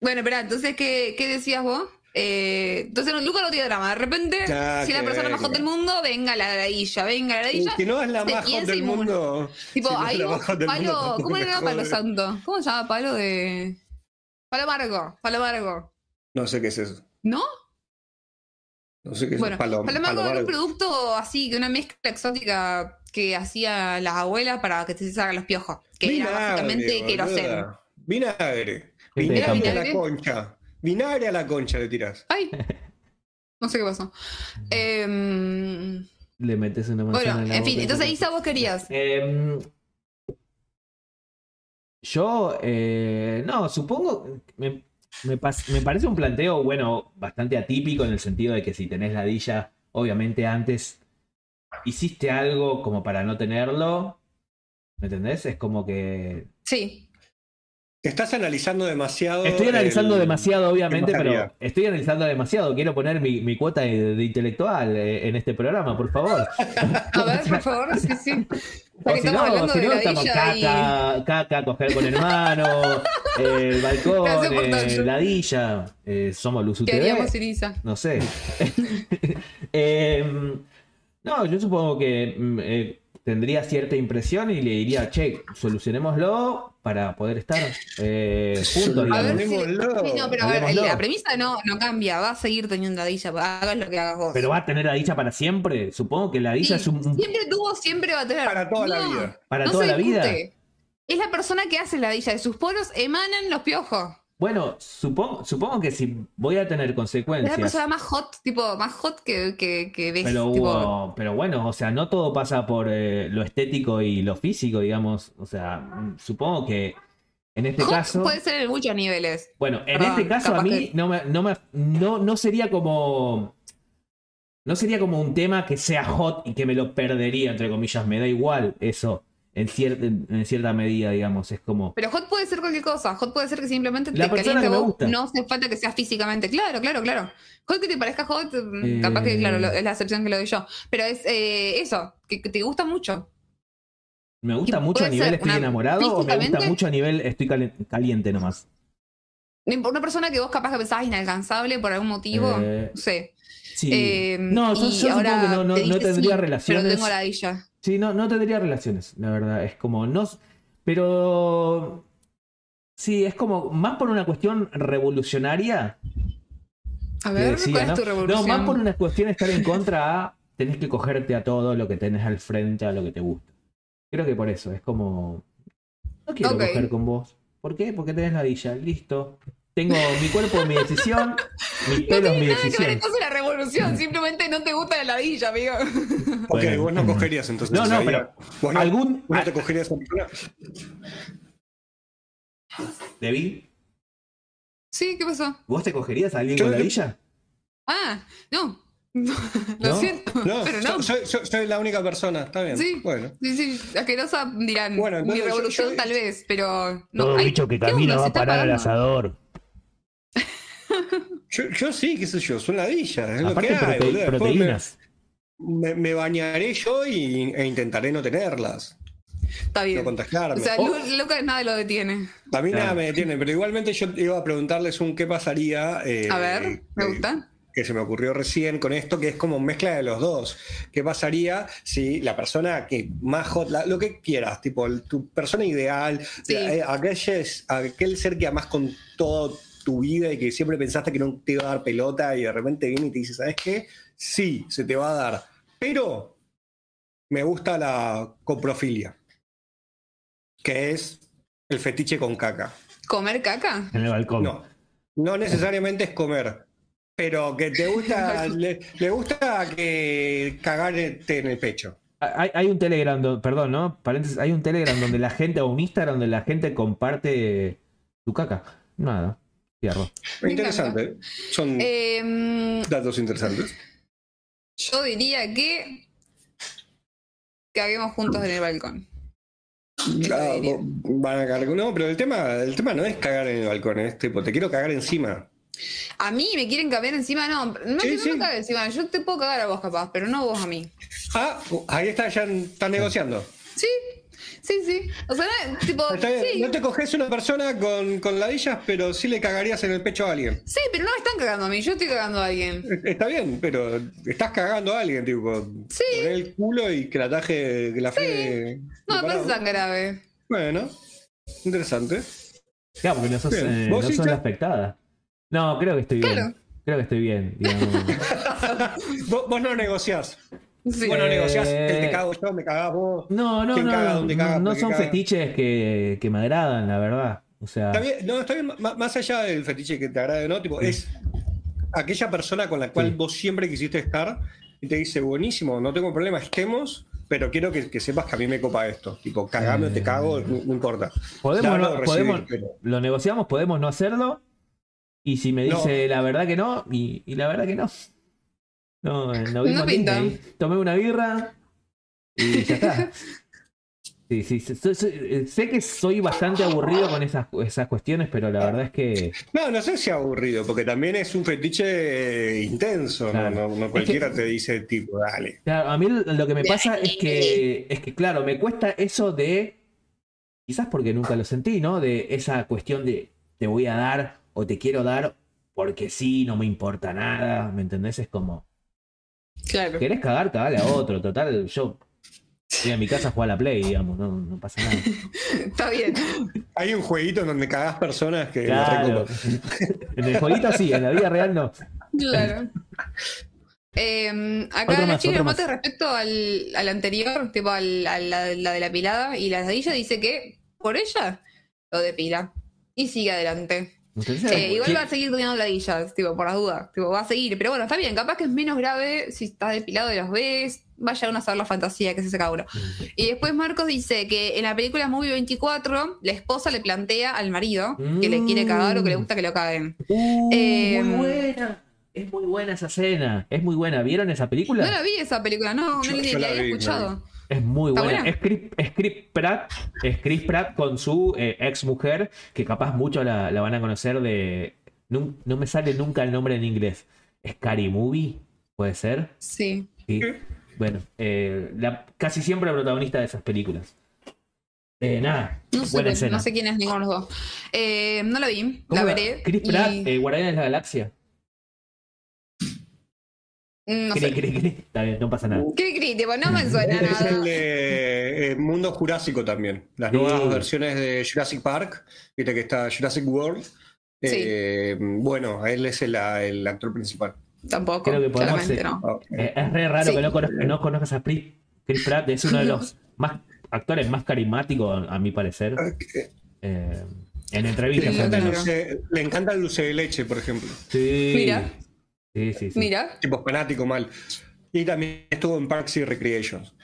bueno, espera, entonces, ¿qué, qué decías vos? Eh, entonces, no, Luca no tiene drama. De repente, Ah, si la persona más hot del mundo, venga la ladilla, venga la ladilla. Que no es la más hot del mundo. Tipo, Si no ahí vos, mundo, palo, ¿cómo le llama palo santo? ¿Cómo se llama palo de. Palo amargo, palo amargo. No sé qué es eso. ¿No? No sé qué es Bueno. Palo, palo amargo palo era un producto así, que una mezcla exótica que hacía las abuelas para que se salgan los piojos. Que era básicamente queroseno. Vinagre. Vinagre campo. la concha. Vinagre a la concha le tiras. Ay. No sé qué pasó. Em, Le metes una manzana bueno, en la en fin, entonces Isa, vos querías. Em, yo, eh, no, supongo, me, me, pas- me parece un planteo, bueno, bastante atípico en el sentido de que si tenés ladilla, obviamente antes hiciste algo como para no tenerlo, ¿me entendés? Es como que... Sí. Estás analizando demasiado. Estoy analizando el- demasiado, obviamente, pero estoy analizando demasiado. Quiero poner mi, mi cuota de, de intelectual eh, en este programa, por favor. A ver, por favor, sí, sí. O si no, si no estamos villa y. caca, caca, coger con hermano, eh, el balcón, eh, ladilla, eh, somos Luz ¿Qué UTV, no sé. Em, no, yo supongo que mm, eh, tendría cierta impresión y le diría, che, solucionémoslo para poder estar eh, juntos, A ver, sí, no, pero a ver, la premisa no, no cambia, va a seguir teniendo ladilla, hagas lo que hagas vos. Pero va a tener ladilla para siempre. Supongo que ladilla Sí, es un... Siempre tuvo, siempre va a tener. Para toda la vida. Para no toda se la vida. Es la persona que hace la ladilla, de sus poros emanan los piojos. Bueno, supongo, supongo que si voy a tener Es la consecuencias... persona más hot, tipo, más hot que, que, que ves. Pero, tipo, pero bueno, o sea, no todo pasa por eh, lo estético y lo físico, digamos. O sea, mm, supongo que en este hot caso. puede ser en muchos niveles. Bueno, en Perdón, este caso a mí que- no, me, no, me- no, no sería como. No sería como un tema que sea hot y que me lo perdería, entre comillas. Me da igual eso en, cier- en cierta medida, digamos. Es como. Pero hot puede ser cualquier cosa. Hot puede ser que simplemente te La persona caliente que me vos. gusta. No hace falta que sea físicamente. Claro, claro, claro. Hot que te parezca hot, mm, Eh. capaz que, claro, lo- es la excepción que lo doy yo. Pero es eh, eso, que, que te gusta mucho. Me gusta mucho a nivel estoy una- enamorado o me gusta mucho a nivel estoy cali- caliente nomás. Una persona que vos capaz que pensabas inalcanzable por algún motivo. Eh, No sé. Sí. Eh, no, yo, yo supongo que no, no- te no tendría sí, relaciones. Pero tengo ladilla. Sí, no, no tendría relaciones, la verdad. Es como, no. Pero. Sí, es como más por una cuestión revolucionaria. A ver, decía, ¿cuál ¿no? es tu No, revolución? más por una cuestión de estar en contra a. Tenés que cogerte a todo lo que tenés al frente, a lo que te gusta. Creo que por eso, es como. No quiero coger con vos. ¿Por qué? Porque tenés la villa. Listo. Tengo mi cuerpo, mi decisión, mis No pelos, tiene mi nada que ver decisión. entonces la revolución, simplemente no te gusta la ladilla, amigo. Ok, Bueno. vos no cogerías entonces. No, no, pero vos no, algún- vos no te cogerías a. Debbie, Sí, ¿qué pasó? ¿vos te cogerías a alguien Yo- con ladilla? Ah, no. Lo ¿No? siento, No, pero no. soy, soy- soy la única persona, está bien. Sí. Bueno. Sí, sí, asquerosa dirán. Bueno, Mi yo- revolución yo- tal vez, pero no. Todo Ay, bicho que ¿qué camina va ¿Se a parar al asador. Yo, yo sí, qué sé yo, son ladillas. Es lo Aparte, que hay, prote- proteínas. Me, me- me bañaré yo y, e intentaré no tenerlas. Está No bien. contagiarme. O sea, Oh, Lu- Lucas nada lo detiene. a mí nada me detiene, pero igualmente yo iba a preguntarles un qué pasaría. eh, A ver, me eh, gusta. que se me ocurrió recién con esto, que es como mezcla de los dos. ¿Qué pasaría si la persona que más hot, la- lo que quieras, tipo el- tu persona ideal, Sí. la- eh, aquel, aquel ser que amás con toda tu vida y que siempre pensaste que no te iba a dar pelota y de repente viene y te dice, ¿sabes qué? Sí, se te va a dar, pero me gusta la coprofilia, que es el fetiche con caca. ¿Comer caca? En el balcón. No, no necesariamente es comer, pero que te gusta, le, le gusta que cagarte en el pecho. Hay, hay un Telegram, do- perdón, ¿no? Paréntesis, hay un Telegram donde la gente, o un Instagram donde la gente comparte tu caca. Nada. Cierro. Interesante. Son Eh, datos interesantes. yo diría que caguemos juntos en el balcón. Ah, van a cagar- No, pero el tema, el tema no es cagar en el balcón, es tipo, te quiero cagar encima. A mí me quieren caber encima, no, no Sí, que no sí. me cague encima, yo te puedo cagar a vos capaz, pero no vos a mí. Ah, ahí está, ya están negociando. Sí, sí, sí. O sea, no, tipo, Está bien, sí, No te coges una persona con, con ladillas, pero sí le cagarías en el pecho a alguien. sí, pero no me están cagando a mí, yo estoy cagando a alguien. Está bien, pero estás cagando a alguien, tipo. Sí. Poner el culo y que la taje, que la fe. No me parece tan grave. Bueno, interesante. Claro, porque no sos, eh, ¿Vos, no sos la afectada. No, creo que estoy bien. Creo que estoy bien, digamos. Vos, vos no negociás. Sí. Vos no Eh, negociás, él te cago yo, me cagás vos. No, no, ¿Quién no. no, son caga? fetiches que, que me agradan, la verdad. O sea, Está bien, no, está bien, más allá del fetiche que te agrade, ¿no? Tipo, es aquella persona con la cual Sí. vos siempre quisiste estar y te dice, buenísimo, no tengo problema, estemos, pero quiero que, que sepas que a mí me copa esto. Tipo, cagame o te Eh. cago, no, no importa. podemos, no- recibir, podemos pero- lo negociamos, podemos no hacerlo. Y si me No. dice la verdad que no, y, y la verdad que no. No, no vimos No pinta. Disney. Tomé una birra y ya está. Sí, sí, sí, soy- soy- eh, sé que soy bastante aburrido con esas, esas cuestiones, pero la verdad es que No, no sé si aburrido, porque también es un fetiche eh, intenso, no, no cualquiera te dice, tipo, dale. Claro, a mí lo que me pasa es que, es que, claro, me cuesta eso de, quizás porque nunca lo sentí, ¿no? De esa cuestión de te voy a dar o te quiero dar porque sí, no me importa nada, ¿me entendés? Es como, Claro. ¿querés cagar? Cagale a otro, total, yo voy a mi casa a jugar a la Play, digamos, no, no pasa nada. Está bien. Hay un jueguito en donde cagás personas que Claro. En el jueguito sí, en la vida real no. Claro. Eh, acá la otro mate respecto al, al anterior, tipo al, a la, la de la pilada, y la ladilla dice que por ella lo depila. Y sigue adelante. Eh, igual ¿qué- va a seguir teniendo ladillas, tipo, por las dudas. Tipo, va a seguir. Pero bueno, está bien, capaz que es menos grave si está depilado y los ves. Vaya uno a saber la fantasía que se saca uno. Y después Marcos dice que en la película Movie 24, la esposa le plantea al marido que le quiere cagar o que le gusta que lo caguen. Uh, Eh, muy buena. Es muy buena esa escena. Es muy buena. ¿Vieron esa película? No la vi esa película, no, no Yo- ni yo la la había vi, escuchado. Es muy ¿Está buena. buena? Es Chris, es Chris Pratt, es Chris Pratt con su eh, ex mujer, que capaz muchos la, la van a conocer de. No, no me sale nunca el nombre en inglés. ¿Scary Movie? ¿Puede ser? Sí. Sí. Bueno, eh, la, casi siempre protagonista de esas películas. Eh, nada, No sé, buena escena. no sé quién es ninguno de los dos. Eh, no la vi, ¿Cómo la la- veré. Chris Pratt, Guardianes de la Galaxia. Mm, no Cri, sé. cri, cri. Está bien, no pasa nada. ¿Qué crítico? No me suena Es el nada. de eh, Mundo Jurásico también. Las Sí. nuevas versiones de Jurassic Park. Viste que está Jurassic World. Eh, Bueno, él es el, el actor principal. Tampoco, Creo que podemos no. Ah, Eh, es re raro Sí. que no, conozcas, no conozcas a Chris, Chris Pratt. Es uno de los más actores más carismáticos, a mi parecer. Eh, En Le entrevistas. Sí, al encanta, el dulce, le encanta el dulce de leche, por ejemplo. Sí. Mira. Sí, sí, sí. Mira. Tipo fanático mal. Y también estuvo en Parks y Recreations,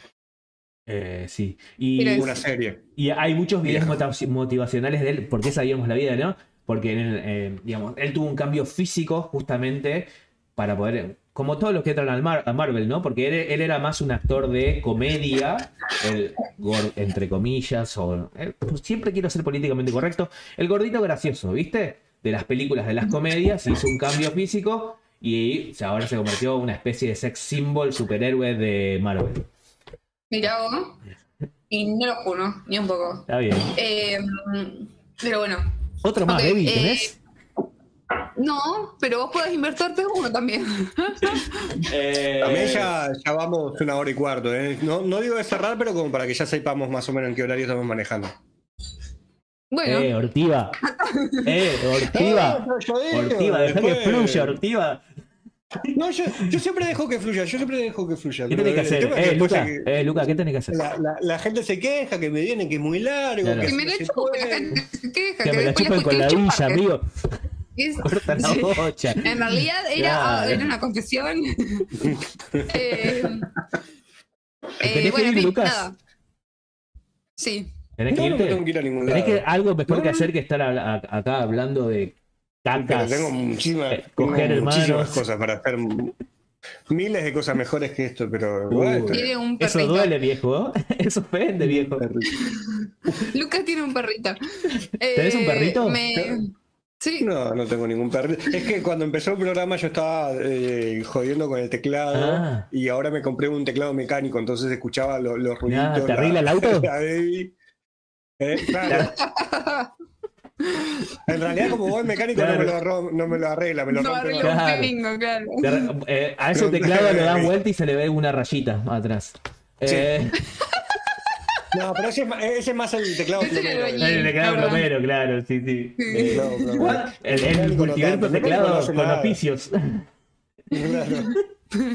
Eh, sí. Y, una serie. y hay muchos videos motivacionales de él. ¿Por qué sabíamos la vida, no? Porque en el, eh, digamos, él tuvo un cambio físico justamente para poder. Como todos los que entran al Mar- a Marvel, ¿no? Porque él, él era más un actor de comedia, el entre comillas, o. eh, pues siempre quiero ser políticamente correcto. El gordito gracioso, ¿viste? De las películas de las comedias, hizo un cambio físico y o sea, ahora se convirtió en una especie de sex symbol superhéroe de Marvel. Mira vos. Y no lo juro, ni un poco. Está bien. Eh, pero bueno. Otro más, Ok, Debbie, eh, ¿tenés? No, pero vos podés invertirte uno también. Eh, También ya, ya vamos una hora y cuarto. ¿eh? No, no digo de cerrar, pero como para que ya sepamos más o menos en qué horario estamos manejando. Bueno, Eh, Ortiva. Eh, Ortiva. Digo, Ortiva, deja que fluya, Ortiva. No, yo, yo siempre dejo que fluya, yo siempre dejo que fluya. ¿Qué tenés que hacer? que Eh, Luca, se- eh, Luca, ¿qué tenés que hacer? la, la- la gente se queja que me viene, que es muy largo. Claro. que que me la chupen, la gente se queja. Que me la chupen con la villa, chupar, amigo. es- Corta la bocha. En realidad era, Claro. era una confesión. eh, ¿Tenés eh, que bueno, en ir, fin, Lucas? nada. Sí. Tenés que No, no irte. tengo que ir a ningún Tenés lado. que algo mejor No, que hacer que estar a- a- acá hablando de Pero cacas. tengo muchísimas, eh, tengo coger muchísimas hermanos. cosas para hacer. Miles de cosas mejores que esto, pero bueno, Tiene un Eso duele, viejo. Eso ofende, viejo. Lucas tiene un perrito. ¿Tenés un Eh, perrito? me- Sí. No, no tengo ningún perrito. Es que cuando empezó el programa yo estaba eh, jodiendo con el teclado Ah. y ahora me compré un teclado mecánico, entonces escuchaba lo- los ruiditos. ¿te arregla el auto? la. Eh, claro. En realidad, como vos es mecánico, no, me lo, no me lo arregla, me lo No rompe Claro. claro. Eh, a ese teclado le das vuelta y se le ve una rayita atrás. Eh, No, pero ese es, más- ese es más el teclado el plomero, el teclado plomero, claro, sí, sí. Sí. Eh, No, el, el no multiverso teclado con oficios. Claro.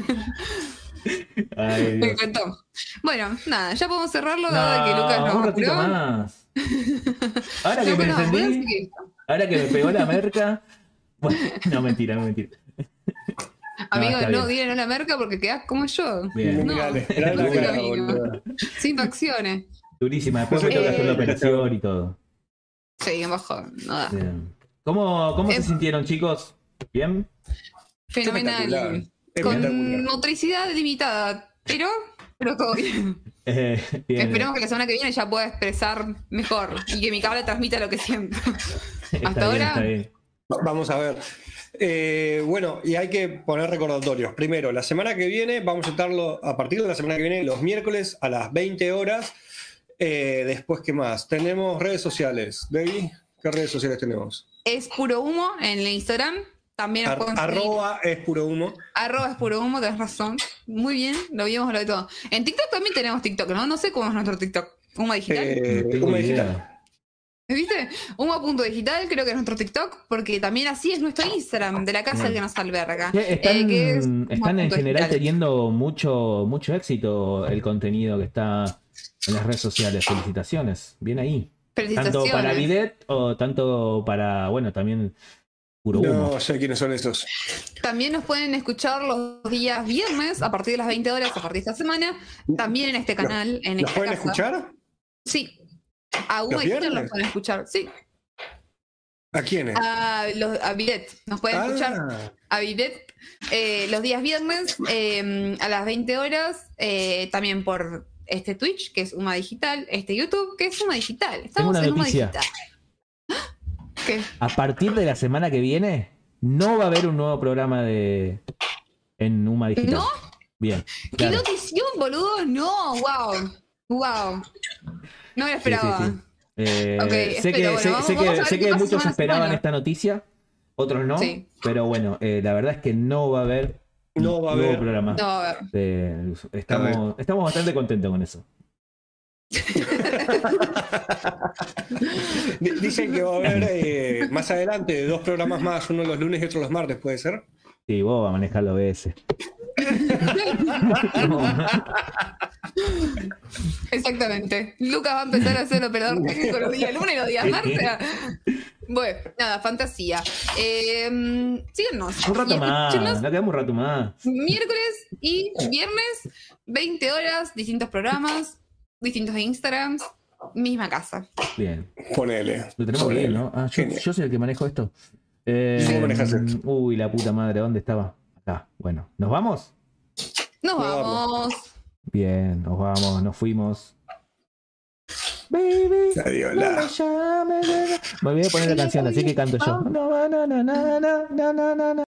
Ay, Me encantó. Bueno, nada, ya podemos cerrarlo No, dado que Lucas nos un ratito apuró. más. Ahora que me así encendí, ahora que me pegó la merca. Bueno, no, mentira, no mentira. Amigo, no digan la merca porque quedás como yo. Bien. No, no cara, boludo. Sin facciones. Durísima. Después me Eh, que hacer la operación y todo. Sí, bajo. Nada. Bien. ¿Cómo, cómo se sintieron, chicos? ¿Bien? Fenomenal. Con motricidad limitada, pero, pero todo bien. Eh, bien. Esperemos que la semana que viene ya pueda expresar mejor y que mi cable transmita lo que siento. Está hasta bien, ahora- está Vamos a ver. Eh, bueno, y hay que poner recordatorios. Primero, la semana que viene, vamos a estarlo a partir de la semana que viene, los miércoles a las 20 horas. Eh, después, ¿qué más? Tenemos redes sociales. Debbie, ¿qué redes sociales tenemos? Es puro humo en el Instagram. También nos Ar- arroba es puro humo. Arroba es puro humo, tenés razón. Muy bien, lo vimos lo de todo. En TikTok también tenemos TikTok, ¿no? No sé cómo es nuestro TikTok. Humo digital. Eh, Humo digital. ¿Viste? Humo.digital creo que es nuestro TikTok, porque también así es nuestro Instagram de la casa que nos alberga. Están, Eh, que es están en general teniendo mucho, mucho éxito el contenido que está en las redes sociales. Felicitaciones. Bien ahí. Tanto Felicitaciones. para Bidet o tanto para, bueno, también puro humo. No sé quiénes son esos. También nos pueden escuchar los días viernes a partir de las 20 horas, a partir de esta semana. También en este canal, en ¿Los esta pueden casa. escuchar? Sí. A Humo ¿Los Digital viernes? los pueden escuchar. Sí. ¿A quiénes? A, los, a Bidet. Nos pueden escuchar Ah, a Bidet eh, los días viernes eh, a las 20 horas. eh, también por este Twitch, que es Uma Digital. Este YouTube, que es Uma Digital. Estamos una en Uma. Digital. ¿Qué? A partir de la semana que viene, no va a haber un nuevo programa de en Uma Digital. ¿No? Bien. ¿Qué claro. notición, boludo? No, wow. Wow. No me lo Sí, sí, esperaba. sí. Eh, sé espero, que, bueno, sé, vamos- sé vamos a que, sé que muchos a esperaban semana. esta noticia, otros no. Sí. Pero bueno, eh, la verdad es que no va a haber No va a nuevo haber. programa. No, a ver. de- estamos, estamos bastante contentos con eso. Di- Dicen que va a haber eh, más adelante dos programas más, uno los lunes y otro los martes, ¿puede ser? Sí, vos vas a manejar los OBS. Exactamente. Lucas va a empezar a ser operador técnico los días lunes y los días martes. Bueno, nada, fantasía. Eh, síguenos. Un rato más. Nos quedamos un rato más. Miércoles y viernes, 20 horas, distintos programas, distintos Instagrams, misma casa. Bien. Ponele. Lo tenemos bien, ¿no? Ah, yo, soy el que manejo esto. Eh, ¿Cómo manejas? Uy, la puta madre, ¿dónde estaba? Acá. Bueno, ¿nos vamos? Nos vamos. Bien, nos vamos, nos fuimos. Baby, Adiós, no me me voy poner la canción, así que canto yo. No, no, no, no, no, no, no, no.